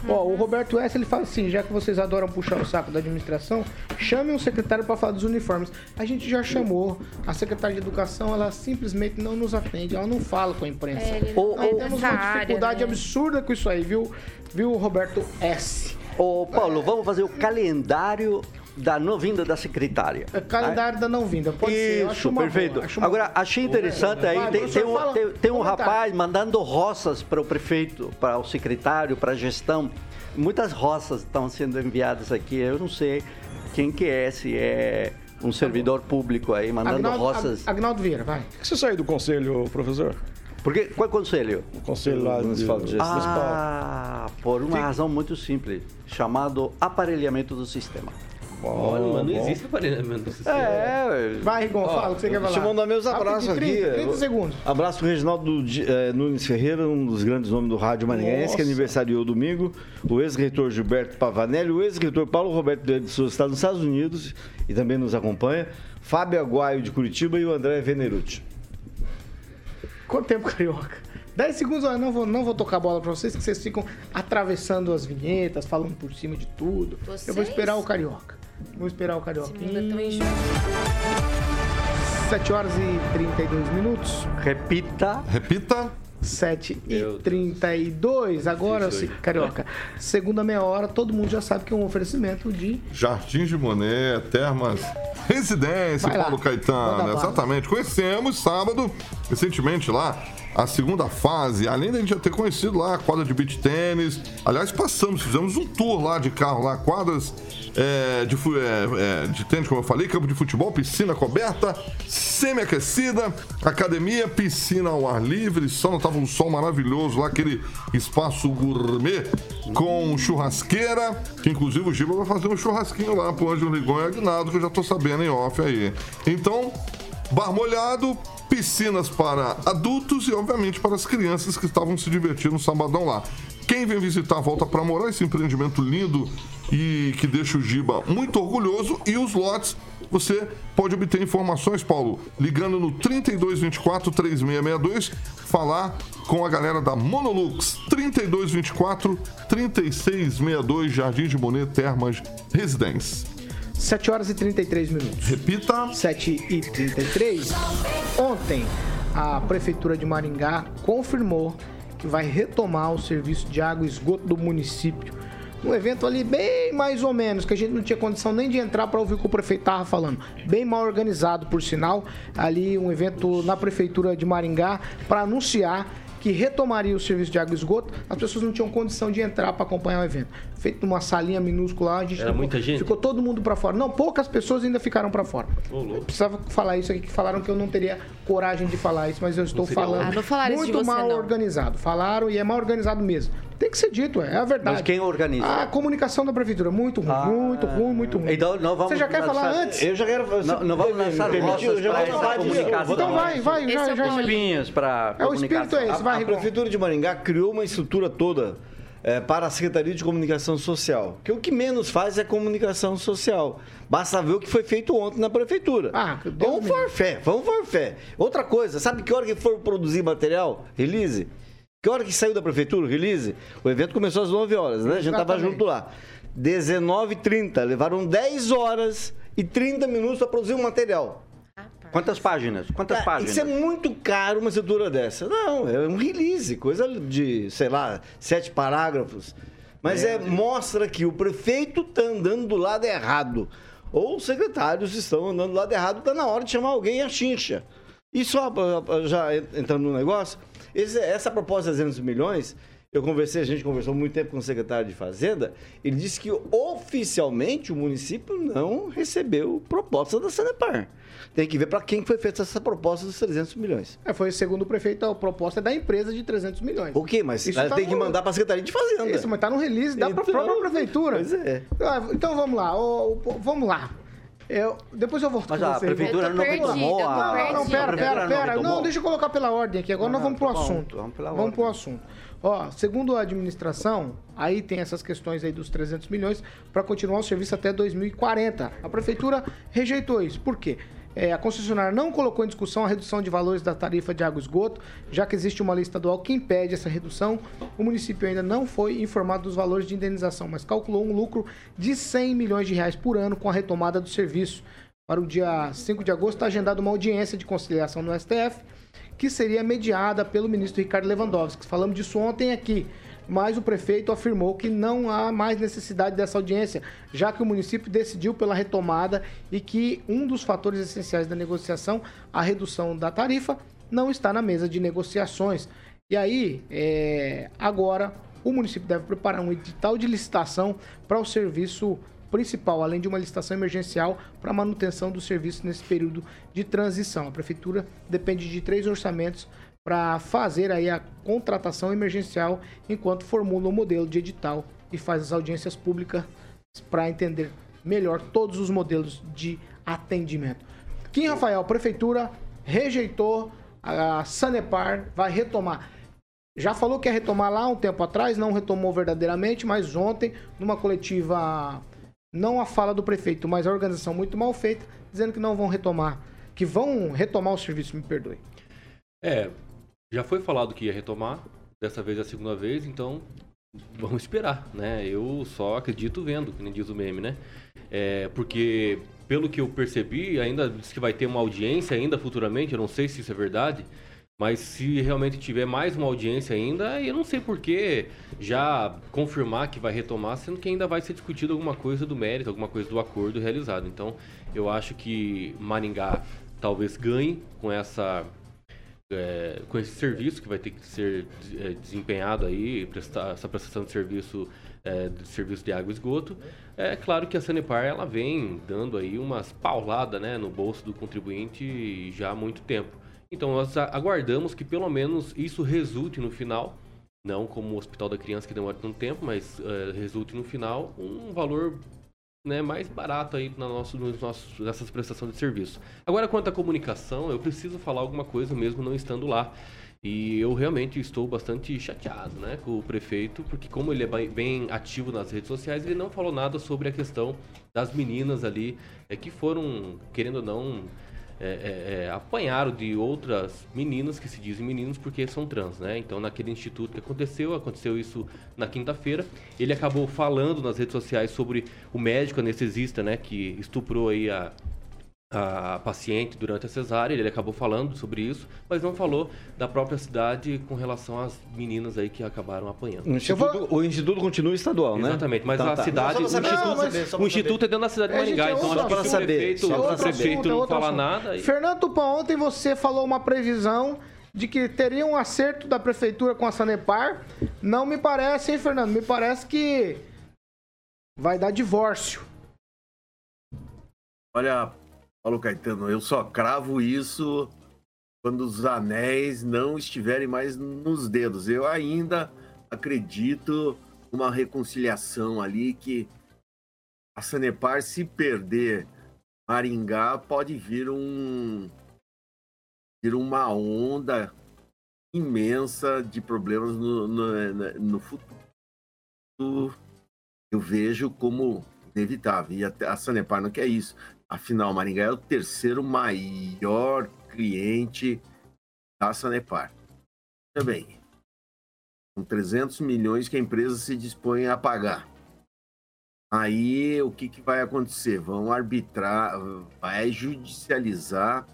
Ó, o Roberto S. ele fala assim, já que vocês adoram puxar o saco da administração, chame um secretário para falar dos uniformes. A gente já chamou. A secretária de Educação, ela simplesmente não nos atende, ela não fala com a imprensa. É, ele não Nós temos uma área, dificuldade né? absurda com isso aí, viu? Viu, Roberto S. Ô, Paulo, vamos fazer o calendário da não vinda da secretária. É calendário da não vinda, pode ser. Isso, uma perfeito. boa, uma Agora, achei interessante aí, Vai, tem, tem um, fala. tem- tem um rapaz mandando roças para o prefeito, para o secretário, para a gestão. Muitas roças estão sendo enviadas aqui, eu não sei quem que é, se é um servidor público aí, mandando Agnaldo, roças. Ag- Agnaldo Vieira, vai. Por que você saiu do conselho, professor? Porque, qual conselho? O conselho lá Municipal de de Gestão. Ah, por uma razão muito simples, chamado aparelhamento do sistema. Olha, mas não bom. existe aparelhamento do sistema. É, Vai, Rigon, fala o que você quer falar. Deixa eu mandar meus abraços Rapidinho, aqui. 30, 30 segundos. Abraço pro Reginaldo eh, Nunes Ferreira, um dos grandes nomes do rádio maringaense, que aniversariou domingo. O ex-reitor Gilberto Pavanelli, o ex-reitor Paulo Roberto de Souza está nos Estados Unidos e também nos acompanha. Fábio Aguaio de Curitiba e o André Venerucci. Quanto tempo, Carioca? 10 segundos, eu não vou, não vou tocar a bola pra vocês, que vocês ficam atravessando as vinhetas, falando por cima de tudo. Eu vou Vocês? esperar o Carioca. Vou esperar o Esse Carioca. é injusto. 7 horas e 32 minutos. repita. Repita. 7 e Meu Deus. 32. Agora, se-. Carioca, segunda meia hora, todo mundo já sabe que é um oferecimento de. Jardim de Monet, Termas Residência, Vai lá. Paulo Caetano. Exatamente. Conhecemos sábado, recentemente lá, a segunda fase. Além da gente já ter conhecido lá a quadra de beach tênis. Aliás, passamos, fizemos um tour lá de carro, lá, quadras é, de, é, é, de tênis, como eu falei, campo de futebol, piscina coberta, semi-aquecida, academia, piscina ao ar livre, sauna, tava um sol maravilhoso lá, aquele espaço gourmet com churrasqueira, que inclusive o Giba vai fazer um churrasquinho lá pro Ângelo Rigon e Agnaldo, que eu já tô sabendo em off aí. Então, bar molhado, piscinas para adultos e, obviamente, para as crianças que estavam se divertindo no sabadão lá. Quem vem visitar, volta para morar esse empreendimento lindo e que deixa o Giba muito orgulhoso. E os lotes, você pode obter informações, Paulo, ligando no 3224-3662, falar com a galera da Monolux. 3224-3662, Jardim de Monet, Termas, Residência. 7 horas e 33 minutos. Repita. 7 e 33. Ontem, a Prefeitura de Maringá confirmou que vai retomar o serviço de água e esgoto do município. Um evento ali bem mais ou menos, que a gente não tinha condição nem de entrar para ouvir o que o prefeito estava falando. Bem mal organizado, por sinal. Ali, um evento na Prefeitura de Maringá para anunciar que retomaria o serviço de água e esgoto. As pessoas não tinham condição de entrar para acompanhar o evento. Feito numa salinha minúscula a gente Era ficou- muita gente? ficou todo mundo para fora. Não, poucas pessoas ainda ficaram para fora. Ô, louco. Precisava falar isso aqui, que falaram que eu não teria coragem de falar isso, mas eu estou falando. Ah, não falaram isso de muito você, mal não. organizado. Falaram e é mal organizado mesmo. Tem que ser dito, é, é a verdade. Mas quem organiza? A comunicação da prefeitura, muito ruim, Ah. muito ruim, muito ruim. Então, não vamos Você já quer falar antes? Eu já quero fazer. Não, não vamos lançar permitiu? já essa comunicação. Então vai, vai, Esse já, é o já. Espinhos para É o espírito é esse, A, vai, a Rigon. Prefeitura de Maringá criou uma estrutura toda eh, para a Secretaria de Comunicação Social. Que o que menos faz é comunicação social. Basta ver o que foi feito ontem na Prefeitura. Ah, vamos me for fé, vamos for fé. Outra coisa, sabe que hora que for produzir material, release? Que hora que saiu da Prefeitura, release? O evento começou às 9 horas, né? A gente tava Exatamente. junto lá. 19h30, levaram 10 horas e 30 minutos para produzir um material. Quantas páginas? Quantas Ah, páginas? Isso é muito caro uma estrutura dessa. Não, é um release, coisa de, sei lá, sete parágrafos. Mas é, mostra que o prefeito está andando do lado errado. Ou os secretários estão andando do lado errado, está na hora de chamar alguém a chincha. E só ah, ah, já entrando no negócio, essa proposta de 300 milhões, Eu conversei, a gente conversou muito tempo com o secretário de Fazenda, ele disse que oficialmente o município não recebeu proposta da Sanepar. Tem que ver para quem foi feita essa proposta dos 300 milhões. É, foi segundo o prefeito, a proposta é da empresa de 300 milhões. O quê? Mas Isso ela tá tem que no- mandar para a Secretaria de Fazenda. Isso, mas tá no release da Então, própria prefeitura. Pois é. Ah, Então vamos lá, vamos lá. Eu, depois eu volto Mas com a você. prefeitura Eu tô não tô a-. Não, não, pera, pera, não pera. Não, deixa eu colocar pela ordem aqui. Agora Não, nós vamos pro tá bom, assunto. vamos pela Vamos ordem. pro assunto. Ó, segundo a administração, aí tem essas questões aí dos 300 milhões para continuar o serviço até 2040. A prefeitura rejeitou isso. Por quê? É, a concessionária não colocou em discussão a redução de valores da tarifa de água e esgoto, já que existe uma lei estadual que impede essa redução. O município ainda não foi informado dos valores de indenização, mas calculou um lucro de 100 milhões de reais por ano com a retomada do serviço. Para o dia 5 de agosto está agendada uma audiência de conciliação no STF, que seria mediada pelo ministro Ricardo Lewandowski. Falamos disso ontem aqui, mas o prefeito afirmou que não há mais necessidade dessa audiência, já que o município decidiu pela retomada e que um dos fatores essenciais da negociação, a redução da tarifa, não está na mesa de negociações. E aí, é, agora, o município deve preparar um edital de licitação para o serviço principal, além de uma licitação emergencial para manutenção do serviço nesse período de transição. A prefeitura depende de três orçamentos para fazer aí a contratação emergencial enquanto formula o modelo de edital e faz as audiências públicas para entender melhor todos os modelos de atendimento. Kim Rafael, prefeitura rejeitou a Sanepar, vai retomar. Já falou que ia retomar lá um tempo atrás, não retomou verdadeiramente, mas ontem, numa coletiva, não a fala do prefeito, mas a organização muito mal feita, dizendo que não vão retomar, que vão retomar o serviço, me perdoe. É, já foi falado que ia retomar, dessa vez é a segunda vez, então vamos esperar, né? Eu só acredito vendo, que nem diz o meme, né? É, porque, pelo que eu percebi, ainda diz que vai ter uma audiência ainda futuramente, eu não sei se isso é verdade, mas se realmente tiver mais uma audiência ainda, eu não sei por que já confirmar que vai retomar, sendo que ainda vai ser discutido alguma coisa do mérito, alguma coisa do acordo realizado. Então, eu acho que Maringá talvez ganhe com essa é, com esse serviço que vai ter que ser é, desempenhado aí, prestar, essa prestação de serviço é, de serviço de água e esgoto. É claro que a Sanepar ela vem dando aí umas pauladas né, no bolso do contribuinte já há muito tempo. Então nós aguardamos que pelo menos isso resulte no final, não como o Hospital da Criança que demora tanto tempo, mas é, resulte no final um valor né, mais barato aí na nosso, nos nossos, nessas prestações de serviço. Agora, quanto à comunicação, eu preciso falar alguma coisa mesmo não estando lá. E eu realmente estou bastante chateado né, com o prefeito, porque como ele é bem ativo nas redes sociais, ele não falou nada sobre a questão das meninas ali, é, que foram, querendo ou não, é, é, é, apanharam de outras meninas que se dizem meninos porque são trans, né? Então, naquele instituto que aconteceu, aconteceu isso na quinta-feira. Ele acabou falando nas redes sociais sobre o médico anestesista, né, que estuprou aí a, a paciente durante a cesárea. Ele acabou falando sobre isso, mas não falou da própria cidade com relação às meninas aí que acabaram apanhando. O instituto, o instituto continua estadual, né? Exatamente, mas Então a tá. cidade, Só o saber, instituto, só saber, só o instituto é dentro da cidade de É, gente, Maringá, é então acho que o saber, prefeito, só o saber. prefeito Outra- não assunto. nada... aí- Fernando Tupan, ontem você falou uma previsão de que teria um acerto da prefeitura com a Sanepar. Não me parece, hein, Fernando? Me parece que vai dar divórcio. Olha, Paulo Caetano, eu só cravo isso quando os anéis não estiverem mais nos dedos. Eu ainda acredito numa reconciliação ali que a Sanepar, se perder Maringá, pode vir um vir uma onda imensa de problemas no, no, no futuro. Eu vejo como inevitável. E a Sanepar não quer isso. Afinal, Maringá é o terceiro maior cliente da Sanepar. Também. Com 300 milhões que a empresa se dispõe a pagar. Aí, o que, que vai acontecer? Vão arbitrar, vai judicializar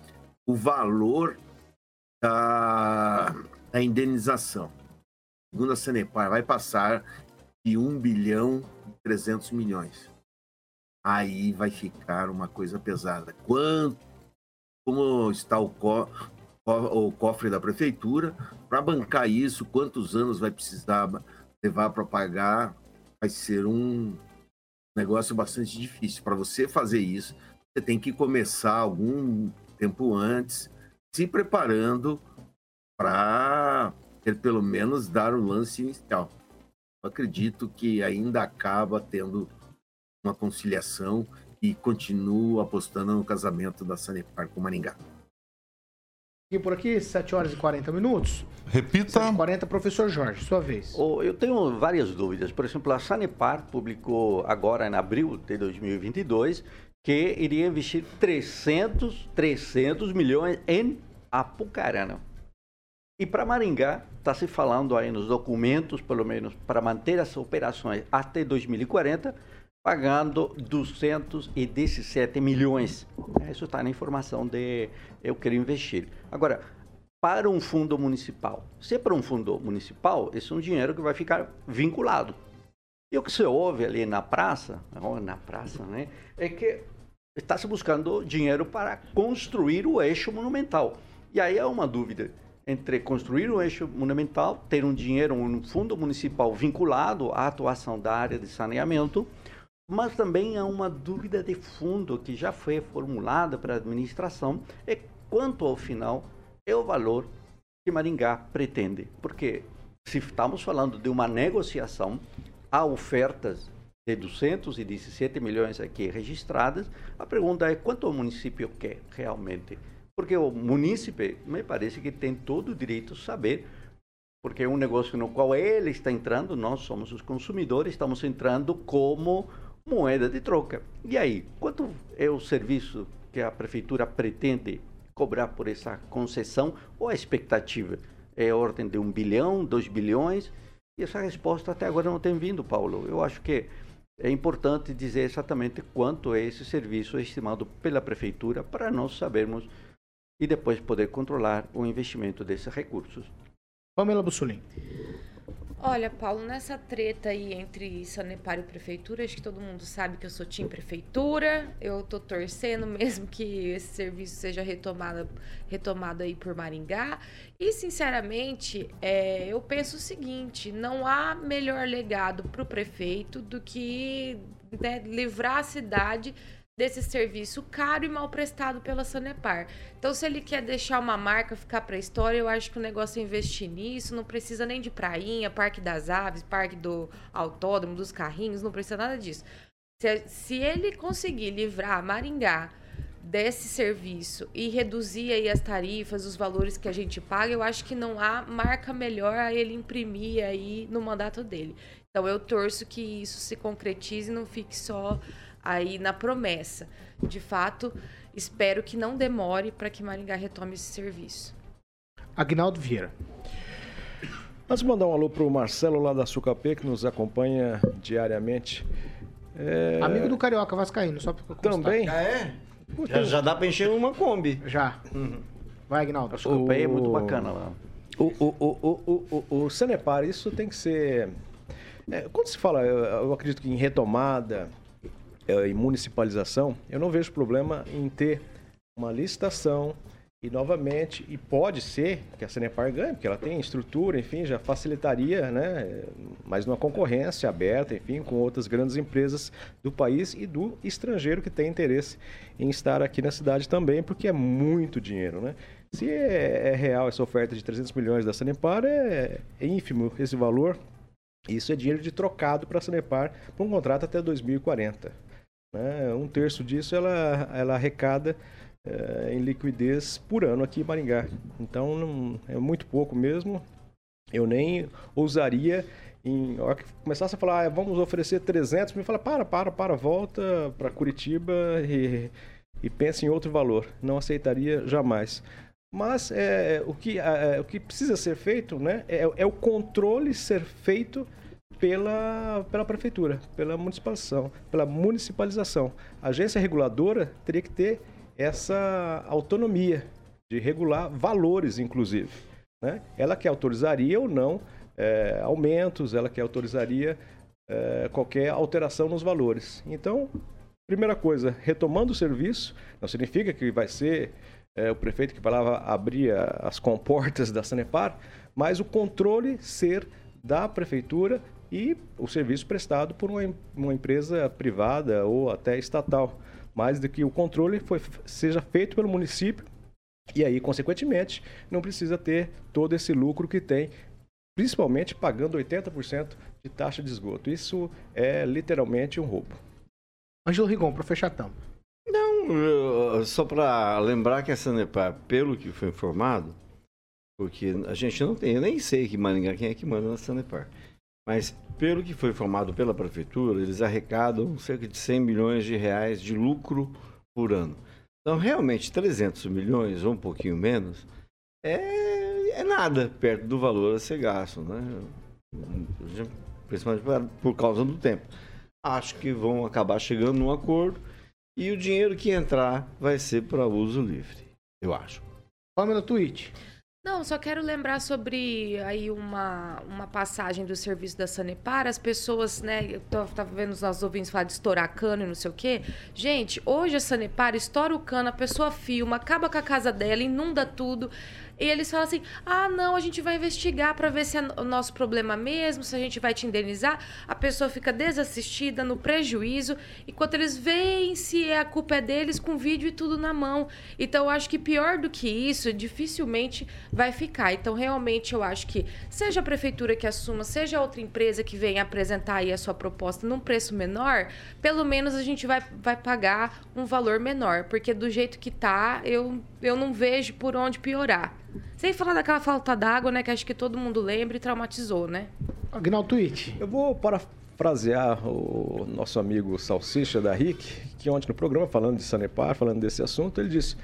o valor da, da indenização. Segundo a Sanepar, vai passar de 1 bilhão e 300 milhões aí vai ficar uma coisa pesada. Quanto, como está o có- o cofre da prefeitura. Para bancar isso, quantos anos vai precisar levar para pagar? Vai ser um negócio bastante difícil. Para você fazer isso, você tem que começar algum tempo antes, se preparando para pelo menos dar o lance inicial. Eu acredito que ainda acaba tendo uma conciliação e continuo apostando no casamento da Sanepar com Maringá. E por aqui, 7 horas e 40 minutos. Repita. 7 40 professor Jorge, sua vez. Oh, eu tenho várias dúvidas. Por exemplo, a Sanepar publicou agora em abril de 2022 que iria investir 300, 300 milhões em Apucarana. E para Maringá, está se falando aí nos documentos, pelo menos para manter as operações até 2040, pagando 217 milhões. Isso está na informação de eu quero investir. Agora, para um fundo municipal, se é para um fundo municipal, esse é um dinheiro que vai ficar vinculado. E o que se ouve ali na praça, na praça, né, é que está se buscando dinheiro para construir o eixo monumental. E aí é uma dúvida entre construir um eixo monumental, ter um dinheiro, um fundo municipal vinculado à atuação da área de saneamento, mas também há uma dúvida de fundo que já foi formulada para a administração, é quanto ao final é o valor que Maringá pretende. Porque se estamos falando de uma negociação, há ofertas de 217 milhões aqui registradas, a pergunta é quanto o município quer realmente. Porque o munícipe, me parece que tem todo o direito de saber porque é um negócio no qual ele está entrando, nós somos os consumidores, estamos entrando como moeda de troca. E aí, quanto é o serviço que a prefeitura pretende cobrar por essa concessão ou a expectativa? É ordem de um bilhão, dois bilhões? E essa resposta até agora não tem vindo, Paulo. Eu acho que é importante dizer exatamente quanto é esse serviço estimado pela prefeitura para nós sabermos e depois poder controlar o investimento desses recursos. Pamela Bussolini. Olha, Paulo, nessa treta aí entre Sanepar e Prefeitura, acho que todo mundo sabe que eu sou time Prefeitura. Eu tô torcendo mesmo que esse serviço seja retomado, retomado aí por Maringá. E, sinceramente, é, eu penso o seguinte: não há melhor legado para o prefeito do que né, livrar a cidade desse serviço caro e mal prestado pela Sanepar. Então, se ele quer deixar uma marca ficar para a história, eu acho que o negócio é investir nisso. Não precisa nem de prainha, parque das aves, parque do autódromo, dos carrinhos, não precisa nada disso. Se, se ele conseguir livrar Maringá desse serviço e reduzir aí as tarifas, os valores que a gente paga, eu acho que não há marca melhor a ele imprimir aí no mandato dele. Então eu torço que isso se concretize e não fique só aí na promessa. De fato, espero que não demore para que Maringá retome esse serviço. Agnaldo Vieira. Antes de mandar um alô para o Marcelo lá da Sucapê, que nos acompanha diariamente. É... Amigo do Carioca Vascaíno, só para Também? Ah, é? Já, já, dá para encher uma Kombi. Já. Uhum. Vai, Agnaldo. A Sucapé o... é muito bacana lá. O, o, o, o, o, o Sanepar, isso tem que ser... É, quando se fala, eu, eu acredito que em retomada, é, em municipalização, eu não vejo problema em ter uma licitação e novamente, e pode ser que a Sanepar ganhe, porque ela tem estrutura, enfim, já facilitaria, né? Mas numa concorrência aberta, enfim, com outras grandes empresas do país e do estrangeiro que tem interesse em estar aqui na cidade também, porque é muito dinheiro, né? Se é, é real essa oferta de 300 milhões da Sanepar, é, é ínfimo esse valor. Isso é dinheiro de trocado para a Sanepar para um contrato até 2040. Né? Um terço disso ela, ela arrecada é, em liquidez por ano aqui em Maringá. Então não, é muito pouco mesmo. Eu nem ousaria em hora que começasse a falar, ah, vamos oferecer 300, me fala, para, para, para, volta para Curitiba e, e pense em outro valor. Não aceitaria jamais. Mas é, o, que, é, o que precisa ser feito né, é, é o controle ser feito pela, pela prefeitura, pela municipalização, pela municipalização. A agência reguladora teria que ter essa autonomia de regular valores, inclusive. Né? Ela que autorizaria ou não é, aumentos, ela que autorizaria é, qualquer alteração nos valores. Então, primeira coisa, retomando o serviço, não significa que vai ser é, o prefeito que falava abria as comportas da Sanepar, mas o controle ser da prefeitura e o serviço prestado por uma, uma empresa privada ou até estatal, mais do que o controle foi, seja feito pelo município e aí, consequentemente, não precisa ter todo esse lucro que tem, principalmente pagando 80% de taxa de esgoto. Isso é literalmente um roubo. Ângelo Rigon, para fechar tampa. Não, só para lembrar que a Sanepar, pelo que foi informado, porque a gente não tem, eu nem sei que Maringá quem é que manda na Sanepar. Mas pelo que foi informado pela prefeitura, eles arrecadam cerca de 100 milhões de reais de lucro por ano. Então, realmente, 300 milhões ou um pouquinho menos é, é nada perto do valor a ser gasto, né? Principalmente por causa do tempo. Acho que vão acabar chegando num acordo e o dinheiro que entrar vai ser para uso livre, eu acho. Pamela Twitch. Não, só quero lembrar sobre aí uma, uma passagem do serviço da Sanepar. As pessoas, né? Eu tava vendo os nossos ouvintes falar de estourar cano e não sei o quê. Gente, hoje a Sanepar estoura o cano, a pessoa filma, acaba com a casa dela, inunda tudo. E eles falam assim: ah, não, a gente vai investigar para ver se é o nosso problema mesmo, se a gente vai te indenizar. A pessoa fica desassistida, no prejuízo, enquanto eles veem se a culpa é deles com vídeo e tudo na mão. Então, eu acho que pior do que isso, dificilmente vai ficar. Então, realmente, eu acho que seja a prefeitura que assuma, seja outra empresa que venha apresentar aí a sua proposta num preço menor, pelo menos a gente vai, vai pagar um valor menor. Porque do jeito que tá, eu, eu não vejo por onde piorar. Sem falar daquela falta d'água, né? Que acho que todo mundo lembra e traumatizou, né? Agnaldo Twitch. Eu vou parafrasear o nosso amigo Salsicha da RIC, que ontem no programa, falando de Sanepar, falando desse assunto, ele disse: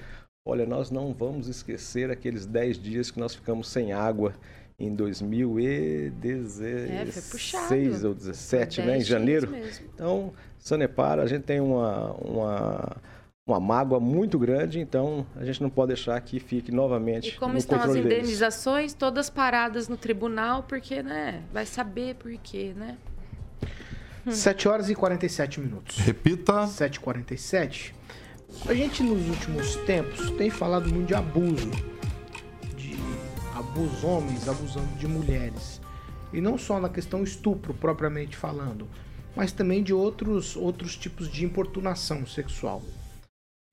Olha, nós não vamos esquecer aqueles 10 dias que nós ficamos sem água em 2016 é, ou 17, né? Em janeiro. Então, Sanepar, a gente tem uma, uma uma mágoa muito grande, então a gente não pode deixar que fique novamente. E como estão as indenizações, deles. todas paradas no tribunal, porque, né? Vai saber por quê, né? 7 horas e 47 minutos. Repita. 7h47. A gente, nos últimos tempos, tem falado muito de abuso. De abuso homens abusando de mulheres. E não só na questão estupro, propriamente falando, mas também de outros, outros tipos de importunação sexual.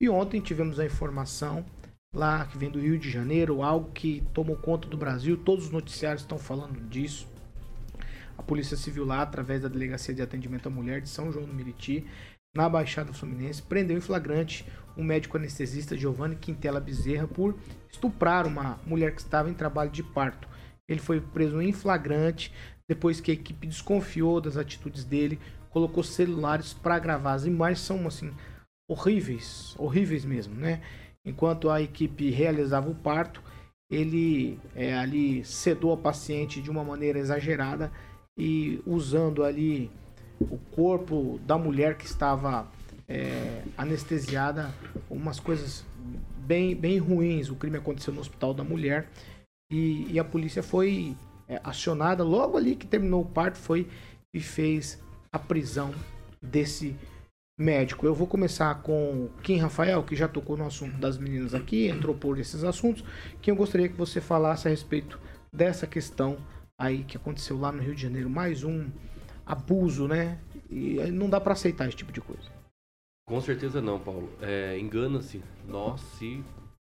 E ontem tivemos a informação lá que vem do Rio de Janeiro, algo que tomou conta do Brasil, todos os noticiários estão falando disso. A Polícia Civil lá, através da Delegacia de Atendimento à Mulher de São João do Meriti, na Baixada Fluminense, prendeu em flagrante o médico anestesista Giovanni Quintela Bezerra por estuprar uma mulher que estava em trabalho de parto. Ele foi preso em flagrante depois que a equipe desconfiou das atitudes dele, colocou celulares para gravar as imagens, são assim horríveis, horríveis mesmo, né? Enquanto a equipe realizava o parto, ele é, ali sedou a paciente de uma maneira exagerada e usando ali o corpo da mulher que estava é, anestesiada, umas coisas bem, bem ruins. O crime aconteceu no hospital da mulher e, e a polícia foi é, acionada logo ali que terminou o parto, foi e fez a prisão desse médico. Eu vou começar com Kim Rafael, que já tocou no assunto das meninas aqui, entrou por esses assuntos, que eu gostaria que você falasse a respeito dessa questão aí que aconteceu lá no Rio de Janeiro, mais um abuso, né? E não dá para aceitar esse tipo de coisa. Com certeza não, Paulo. É, Engana-se nós se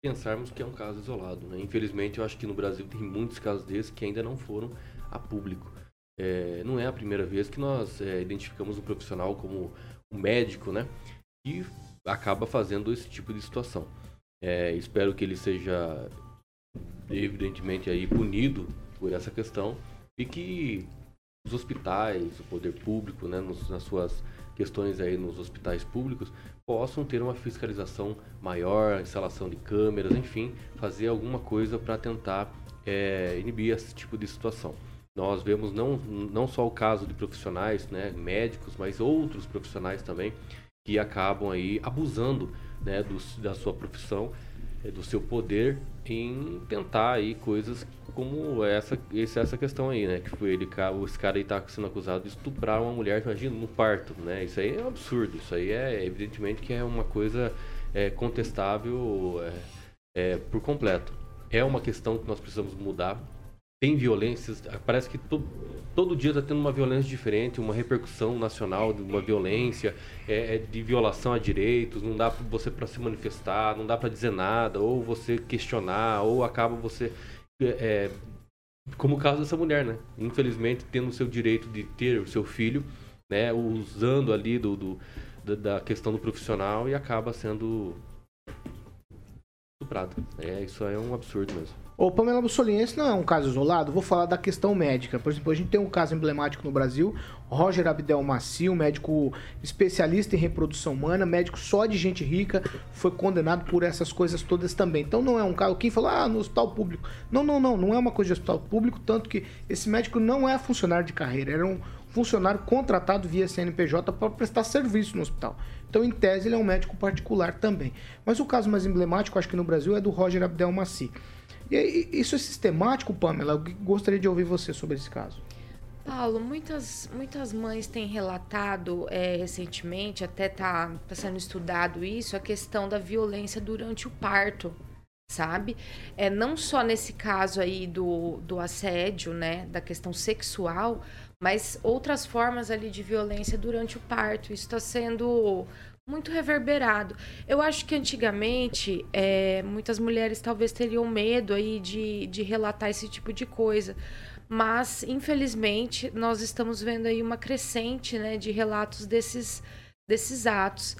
pensarmos que é um caso isolado. Né? Infelizmente, eu acho que no Brasil tem muitos casos desses que ainda não foram a público. É, não é a primeira vez que nós é, identificamos um profissional como um médico, né? E acaba fazendo esse tipo de situação. É, espero que ele seja evidentemente aí punido por essa questão e que os hospitais, o poder público, né, nos, nas suas questões aí nos hospitais públicos possam ter uma fiscalização maior, instalação de câmeras, enfim, fazer alguma coisa para tentar é, inibir esse tipo de situação. Nós vemos não, não só o caso de profissionais, né, médicos, mas outros profissionais também que acabam aí abusando né, do, da sua profissão, eh, do seu poder em tentar aí coisas como essa, essa questão aí, né? Que foi ele, esse cara aí tá sendo acusado de estuprar uma mulher, imagina, no parto, né? Isso aí é um absurdo, isso aí é evidentemente que é uma coisa é, contestável, é, é, por completo. É uma questão que nós precisamos mudar. Tem violências, parece que to, todo dia está tendo uma violência diferente, uma repercussão nacional de uma violência, é, é de violação a direitos, não dá para você para se manifestar, não dá para dizer nada, ou você questionar, ou acaba você é, como o caso dessa mulher, né? Infelizmente, tendo o seu direito de ter o seu filho, né? Usando ali do, do da questão do profissional e acaba sendo estuprado. É, isso é um absurdo mesmo. O Pamela Mussolini, esse não é um caso isolado. Vou falar da questão médica. Por exemplo, a gente tem um caso emblemático no Brasil, Roger Abdel Maci, um médico especialista em reprodução humana, médico só de gente rica, foi condenado por essas coisas todas também. Então não é um caso. Quem falou, ah, no hospital público. Não, não, não. Não é uma coisa de hospital público, tanto que esse médico não é funcionário de carreira, era um funcionário contratado via CNPJ para prestar serviço no hospital. Então, em tese, ele é um médico particular também. Mas o caso mais emblemático, acho que no Brasil, é do Roger Abdel Maci. E isso é sistemático, Pamela? Eu gostaria de ouvir você sobre esse caso. Paulo, muitas, muitas mães têm relatado é, recentemente, até está tá sendo estudado isso, a questão da violência durante o parto, sabe? É, não só nesse caso aí do, do assédio, né, da questão sexual, mas outras formas ali de violência durante o parto. Isso está sendo muito reverberado. Eu acho que antigamente é, muitas mulheres talvez teriam medo aí de, de relatar esse tipo de coisa. Mas, infelizmente, nós estamos vendo aí uma crescente né, de relatos desses, desses atos.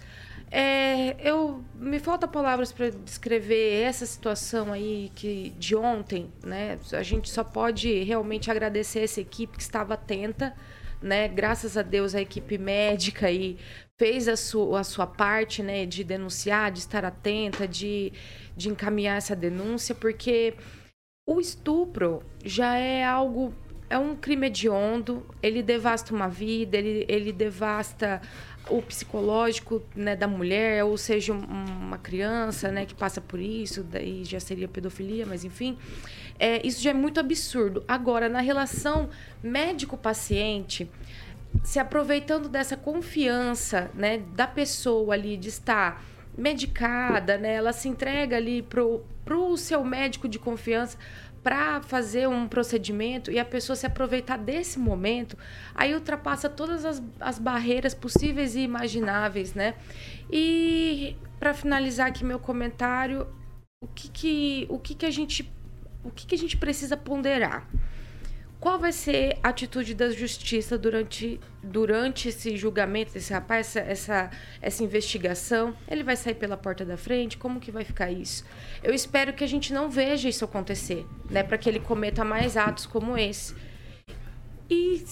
É, eu me falta palavras para descrever essa situação aí que de ontem, né? A gente só pode realmente agradecer essa equipe que estava atenta, né? Graças a Deus a equipe médica aí fez a sua, a sua parte, né? De denunciar, de estar atenta, de, de encaminhar essa denúncia, porque o estupro já é algo é um crime hediondo, ele devasta uma vida, ele, ele devasta o psicológico né, da mulher, ou seja, uma criança né, que passa por isso, daí já seria pedofilia, mas enfim. É, isso já é muito absurdo. Agora, na relação médico-paciente, se aproveitando dessa confiança né, da pessoa ali de estar medicada, né, ela se entrega ali pro, pro seu médico de confiança para fazer um procedimento e a pessoa se aproveitar desse momento, aí ultrapassa todas as, as barreiras possíveis e imagináveis, né? E para finalizar aqui meu comentário, o que que, o que, que a gente o que, que a gente precisa ponderar? Qual vai ser a atitude da justiça durante, durante esse julgamento desse rapaz, essa, essa, essa investigação? Ele vai sair pela porta da frente? Como que vai ficar isso? Eu espero que a gente não veja isso acontecer, né? Para que ele cometa mais atos como esse. E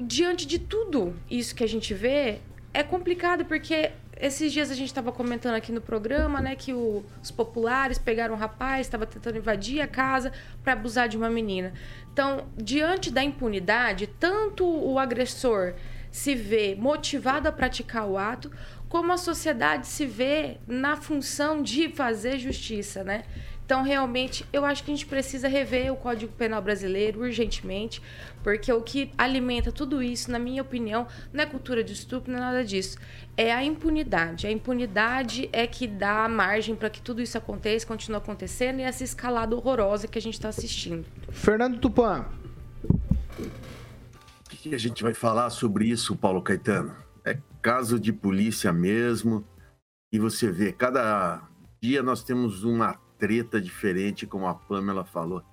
diante de tudo isso que a gente vê, é complicado porque esses dias a gente estava comentando aqui no programa, né, que o, os populares pegaram um rapaz, estava tentando invadir a casa para abusar de uma menina. Então, diante da impunidade, tanto o agressor se vê motivado a praticar o ato, como a sociedade se vê na função de fazer justiça, né? Então, realmente, eu acho que a gente precisa rever o Código Penal brasileiro urgentemente, porque o que alimenta tudo isso, na minha opinião, não é cultura de estupro, não é nada disso. É a impunidade. A impunidade é que dá margem para que tudo isso aconteça, continue acontecendo, e essa escalada horrorosa que a gente está assistindo. Fernando Tupan. O que a gente vai falar sobre isso, Paulo Caetano? É caso de polícia mesmo, e você vê, cada dia nós temos uma treta diferente, como a Pamela falou.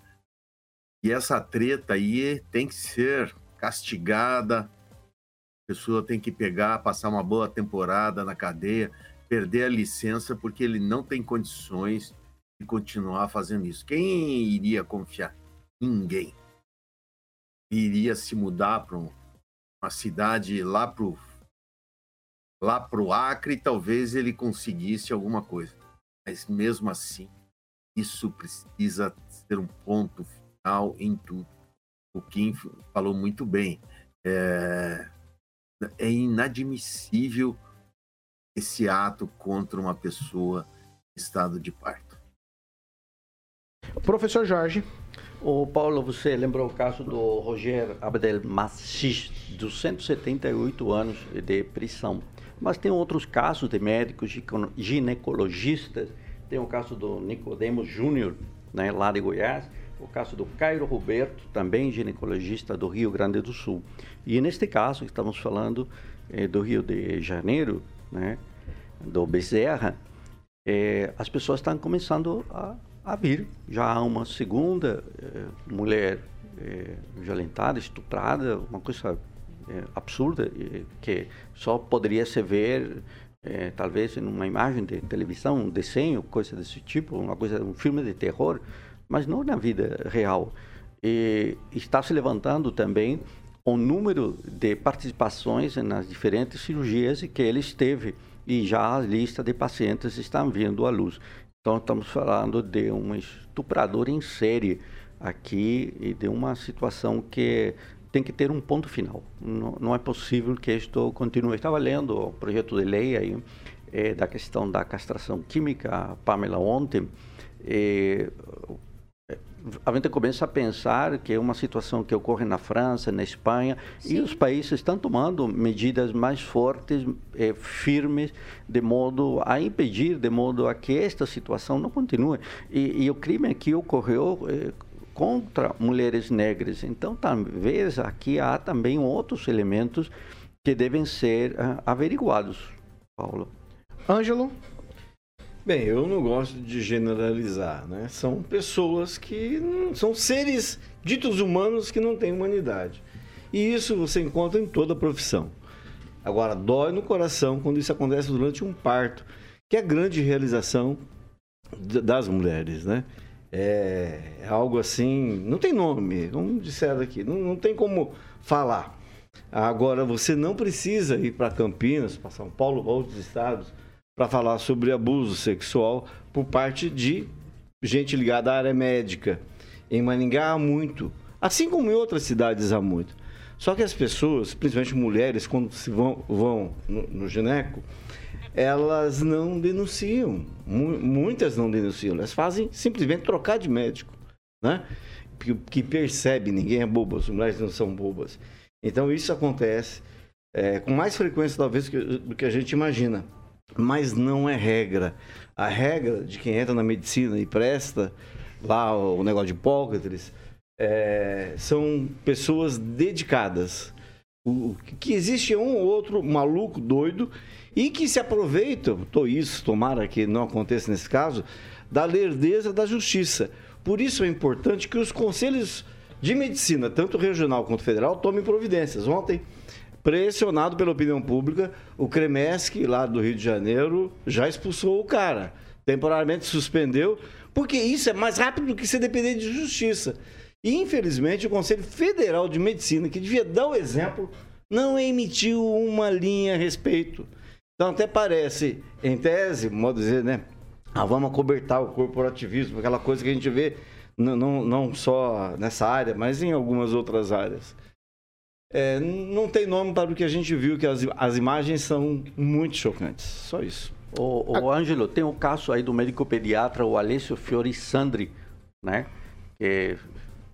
E essa treta aí tem que ser castigada. A pessoa tem que pegar, passar uma boa temporada na cadeia, perder a licença porque ele não tem condições de continuar fazendo isso. Quem iria confiar? Ninguém. Iria se mudar para uma cidade lá pro lá pro Acre, talvez ele conseguisse alguma coisa. Mas mesmo assim, isso precisa ser um ponto final em tudo. O Kim falou muito bem. É, é inadmissível esse ato contra uma pessoa em estado de parto. Professor Jorge. O Paulo, você lembrou o caso do Roger Abdelmacis, dos 178 anos de prisão. Mas tem outros casos de médicos ginecologistas tem o caso do Nicodemo Júnior, né, lá de Goiás, o caso do Cairo Roberto, também ginecologista do Rio Grande do Sul. E neste caso, estamos falando eh, do Rio de Janeiro, né, do Bezerra, eh, as pessoas estão começando a, a vir. Já há uma segunda eh, mulher violentada, estuprada, uma coisa absurda, que só poderia se ver é, talvez uma imagem de televisão, um desenho, coisa desse tipo, uma coisa, um filme de terror, mas não na vida real. E está se levantando também o número de participações nas diferentes cirurgias que ele esteve e já a lista de pacientes está vindo à luz. Então estamos falando de um estuprador em série aqui e de uma situação que tem que ter um ponto final. Não, não é possível que isto continue. Estava lendo o projeto de lei aí é, da questão da castração química, a Pamela ontem. É, a gente começa a pensar que é uma situação que ocorre na França, na Espanha, Sim. e os países estão tomando medidas mais fortes, eh, firmes, de modo a impedir, de modo a que esta situação não continue. E, e o crime aqui ocorreu eh, contra mulheres negras. Então, talvez aqui há também outros elementos que devem ser uh, averiguados, Paulo. Ângelo? Bem, eu não gosto de generalizar, né? São pessoas que são seres ditos humanos que não têm humanidade. E isso você encontra em toda profissão. Agora, dói no coração quando isso acontece durante um parto, que é a grande realização das mulheres, né? É, é, algo assim, não tem nome, como disseram aqui, não, não tem como falar. Agora, você não precisa ir para Campinas, para São Paulo, ou outros estados, para falar sobre abuso sexual por parte de gente ligada à área médica. Em Maringá há muito, assim como em outras cidades há muito. Só que as pessoas, principalmente mulheres, quando se vão, vão no, no gineco, elas não denunciam. Muitas não denunciam. Elas fazem simplesmente trocar de médico, né? Que, que percebe, ninguém é bobo, as mulheres não são bobas. Então isso acontece é, com mais frequência talvez do que a gente imagina, mas não é regra. A regra de quem entra na medicina e presta lá o negócio de Hipócrates é, são pessoas dedicadas. O, que existe um ou outro maluco doido e que se aproveitam, tô isso, tomara que não aconteça nesse caso, da lerdeza da justiça. Por isso é importante que os conselhos de medicina, tanto regional quanto federal, tomem providências. Ontem, pressionado pela opinião pública, o Cremesc, lá do Rio de Janeiro, já expulsou o cara. Temporariamente suspendeu, porque isso é mais rápido do que se depender de justiça. E, infelizmente, o Conselho Federal de Medicina, que devia dar o exemplo, não emitiu uma linha a respeito. Então até parece, em tese, modo de dizer, né? Ah, vamos acobertar o corporativismo, aquela coisa que a gente vê não, não, não só nessa área, mas em algumas outras áreas. É, não tem nome para o que a gente viu, que as, as imagens são muito chocantes. Só isso. O, o Ângelo, tem o caso aí do médico pediatra, o Alessio Fiori Sandri, né? Que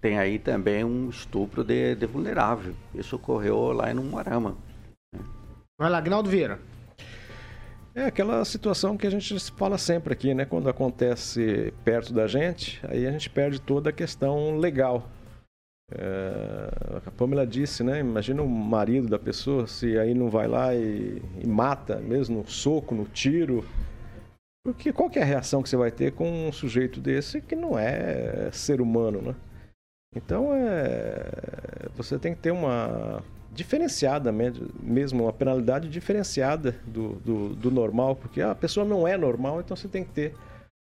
tem aí também um estupro de, de vulnerável. Isso ocorreu lá em Umuarama. Vai lá, Agnaldo Vieira. É aquela situação que a gente fala sempre aqui, né? Quando acontece perto da gente, aí a gente perde toda a questão legal. É, a Pamela disse, né? Imagina o marido da pessoa se aí não vai lá e, e, mata, mesmo no soco, no tiro. Porque qual é a reação que você vai ter com um sujeito desse que não é ser humano, né? Então é, você tem que ter uma diferenciada mesmo, uma penalidade diferenciada do, do, do, normal, porque a pessoa não é normal, então você tem que ter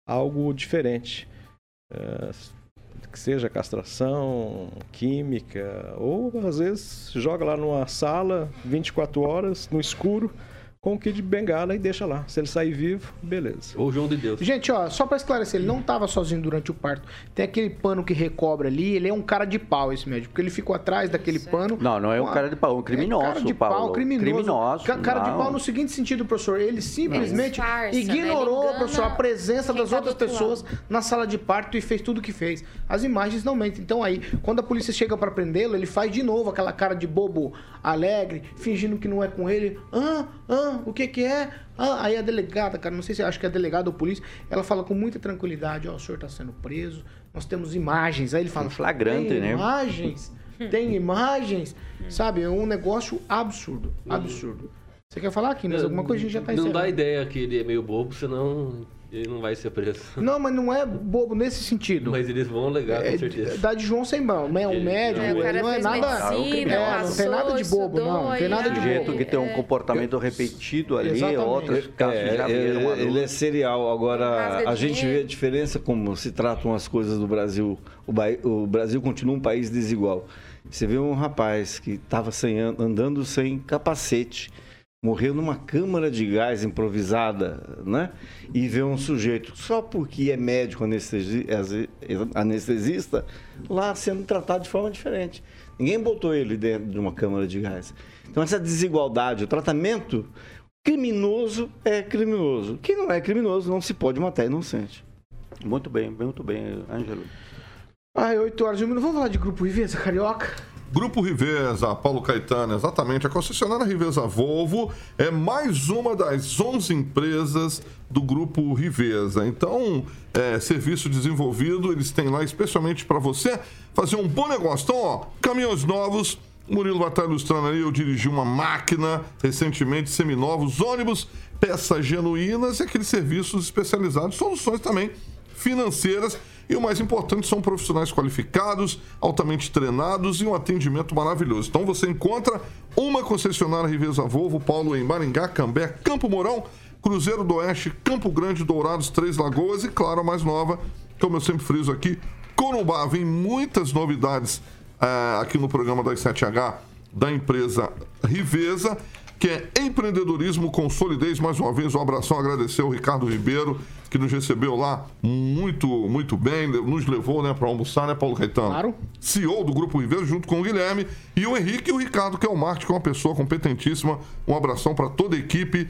algo diferente. É, que seja castração, química, ou às vezes joga lá numa sala 24 horas, no escuro, com o kit de bengala e deixa lá. Se ele sair vivo, beleza. Ou João de Deus. Gente, ó, só para esclarecer, ele não estava sozinho durante o parto. Tem aquele pano que recobre ali, ele é um cara de pau, esse médico, porque ele ficou atrás daquele pano. Não, não é um cara de pau, é um criminoso. É cara de Paulo. pau, criminoso. criminoso cara não. de pau no seguinte sentido, professor, ele simplesmente né? ignorou, né? professor, a presença das tá outras pessoas na sala de parto e fez tudo o que fez. As imagens não mentem. Então aí, quando a polícia chega para prendê-lo, ele faz de novo aquela cara de bobo alegre, fingindo que não é com ele. Ah, ah, Ah, o que que é? Ah, aí a delegada, cara, não sei se acho que é a delegada ou polícia, ela fala com muita tranquilidade, ó, o senhor tá sendo preso, nós temos imagens. Aí ele fala, flagrante, tem né? imagens, tem imagens, sabe? É um negócio absurdo, absurdo. Você quer falar aqui, mas alguma coisa a gente já tá Não dá encerrando. ideia que ele é meio bobo, senão ele não vai ser preso. Não, mas não é bobo nesse sentido. Mas eles vão alegar, É, com certeza. da de João sem mão, né? Um médico, É, o cara não é fez nada. medicina, é, não tem nada de bobo, não. Não tem nada de Sujeito bobo. que tem um comportamento repetido ali, Exatamente. outros casos É, já ele, viram. ele é serial. Agora, a gente dinheiro. vê a diferença como se tratam as coisas do Brasil. O, Ba- o Brasil continua um país desigual. Você vê um rapaz que estava andando sem capacete, morreu numa câmara de gás improvisada, né? E vê um sujeito, só porque é médico anestesi- anestesista, lá sendo tratado de forma diferente. Ninguém botou ele dentro de uma câmara de gás. Então, essa desigualdade, o tratamento criminoso é criminoso. Quem não é criminoso não se pode matar inocente. Muito bem, muito bem, Ângelo. Ai, 8 horas de um minuto. Vamos falar de Grupo Riveza, Carioca? Grupo Riveza, Paulo Caetano, exatamente. A concessionária Riveza Volvo é mais uma das 11 empresas do Grupo Riveza. Então, é, serviço desenvolvido, eles têm lá especialmente para você fazer um bom negócio. Então, ó, caminhões novos. Murilo vai estar ilustrando ali. Eu dirigi uma máquina recentemente, seminovos, ônibus, peças genuínas e aqueles serviços especializados, soluções também financeiras e o mais importante são profissionais qualificados, altamente treinados e um atendimento maravilhoso. Então você encontra uma concessionária Riveza Volvo, Paulo em Maringá, Cambé, Campo Mourão, Cruzeiro do Oeste, Campo Grande, Dourados, Três Lagoas e claro, a mais nova, como eu sempre friso aqui, Corumbá. Vem muitas novidades ah, aqui no programa das 7H da empresa Riveza que é empreendedorismo com solidez. Mais uma vez, um abração, agradecer ao Ricardo Ribeiro, que nos recebeu lá muito, muito bem, nos levou né, para almoçar, né, Paulo Caetano? Claro. CEO do Grupo Riveza, junto com o Guilherme, e o Henrique e o Ricardo, que é o marketing, que é uma pessoa competentíssima. Um abração para toda a equipe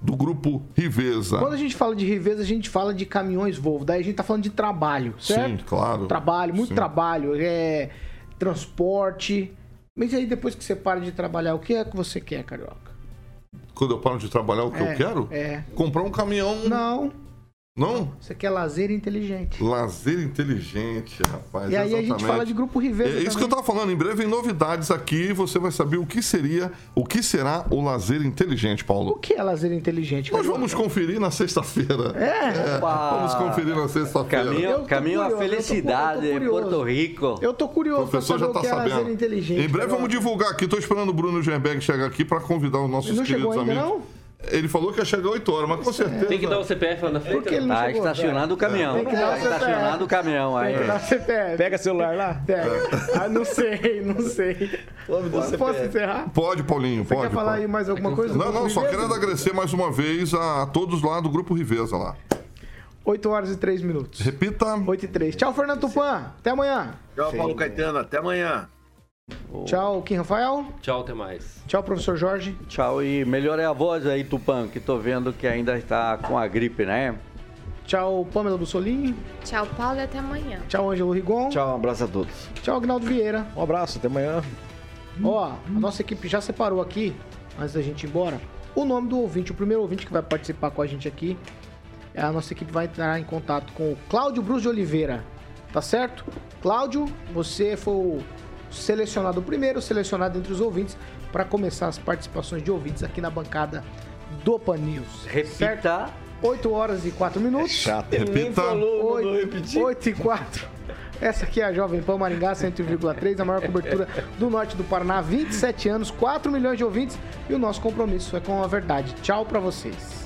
do Grupo Riveza. Quando a gente fala de Riveza, a gente fala de caminhões Volvo. Daí a gente tá falando de trabalho, certo? Sim, claro. Trabalho, muito Sim. trabalho. É transporte. Mas aí depois que você para de trabalhar, o que é que você quer, Carioca? Quando eu paro de trabalhar, o que É, eu quero? É. Comprar um caminhão. Não. Não? Você quer lazer inteligente. Lazer inteligente, rapaz. E aí a gente exatamente. fala de Grupo Riveza É isso também. que eu tava falando. Em breve, em novidades aqui, você vai saber o que seria, o que será o lazer inteligente, Paulo. O que é lazer inteligente? Nós vamos conferir na sexta-feira. É? vamos conferir na sexta-feira. Caminho, caminho à curioso, eu tô- felicidade eu tô. Porto Rico. Eu tô curioso O professor pra já saber tá o que é lazer sabendo. inteligente. Em breve vamos divulgar aqui. Tô esperando o Bruno Gemberg chegar aqui para convidar os nossos não queridos chegou ainda, amigos. Ele falou que ia chegar 8 horas, mas com certeza. Tem que dar o CPF lá na frente. Por que ele não Tá chegou? estacionando o caminhão. Tem que dar Tá o CPF. estacionando o caminhão Tem que aí. dar o CPF. Pega celular lá. Pega. Ah, não sei, não sei. Posso, posso encerrar? Pode, Paulinho, Você pode. quer falar pode. aí mais alguma coisa? Não, não, só quero agradecer mais uma vez a todos lá do Grupo Riveza lá. 8 horas e 3 minutos. Repita. 8 e 3. Tchau, Fernando Tupan. Até amanhã. Tchau, Paulo Caetano. Até amanhã. Tchau, Kim Rafael. Tchau, até mais. Tchau, professor Jorge. Tchau e melhore a voz aí, Tupã, que tô vendo que ainda está com a gripe, né? Tchau, Pamela Bussolini. Tchau, Paulo, e até amanhã. Tchau, Ângelo Rigon. Tchau, um abraço a todos. Tchau, Agnaldo Vieira. Um abraço, até amanhã. Ó, a nossa equipe já separou aqui, antes da gente ir embora, o nome do ouvinte. O primeiro ouvinte que vai participar com a gente aqui, a nossa equipe vai entrar em contato com o Cláudio Brus de Oliveira. Tá certo? Cláudio, você foi o selecionado o primeiro, selecionado entre os ouvintes, para começar as participações de ouvintes aqui na bancada do Pan News. Repita. 8 horas e 4 minutos. Chato. Repita. 8, 8 e 4. Essa aqui é a Jovem Pan Maringá 101,3, a maior cobertura do norte do Paraná, 27 anos, 4 milhões de ouvintes e o nosso compromisso é com a verdade. Tchau pra vocês.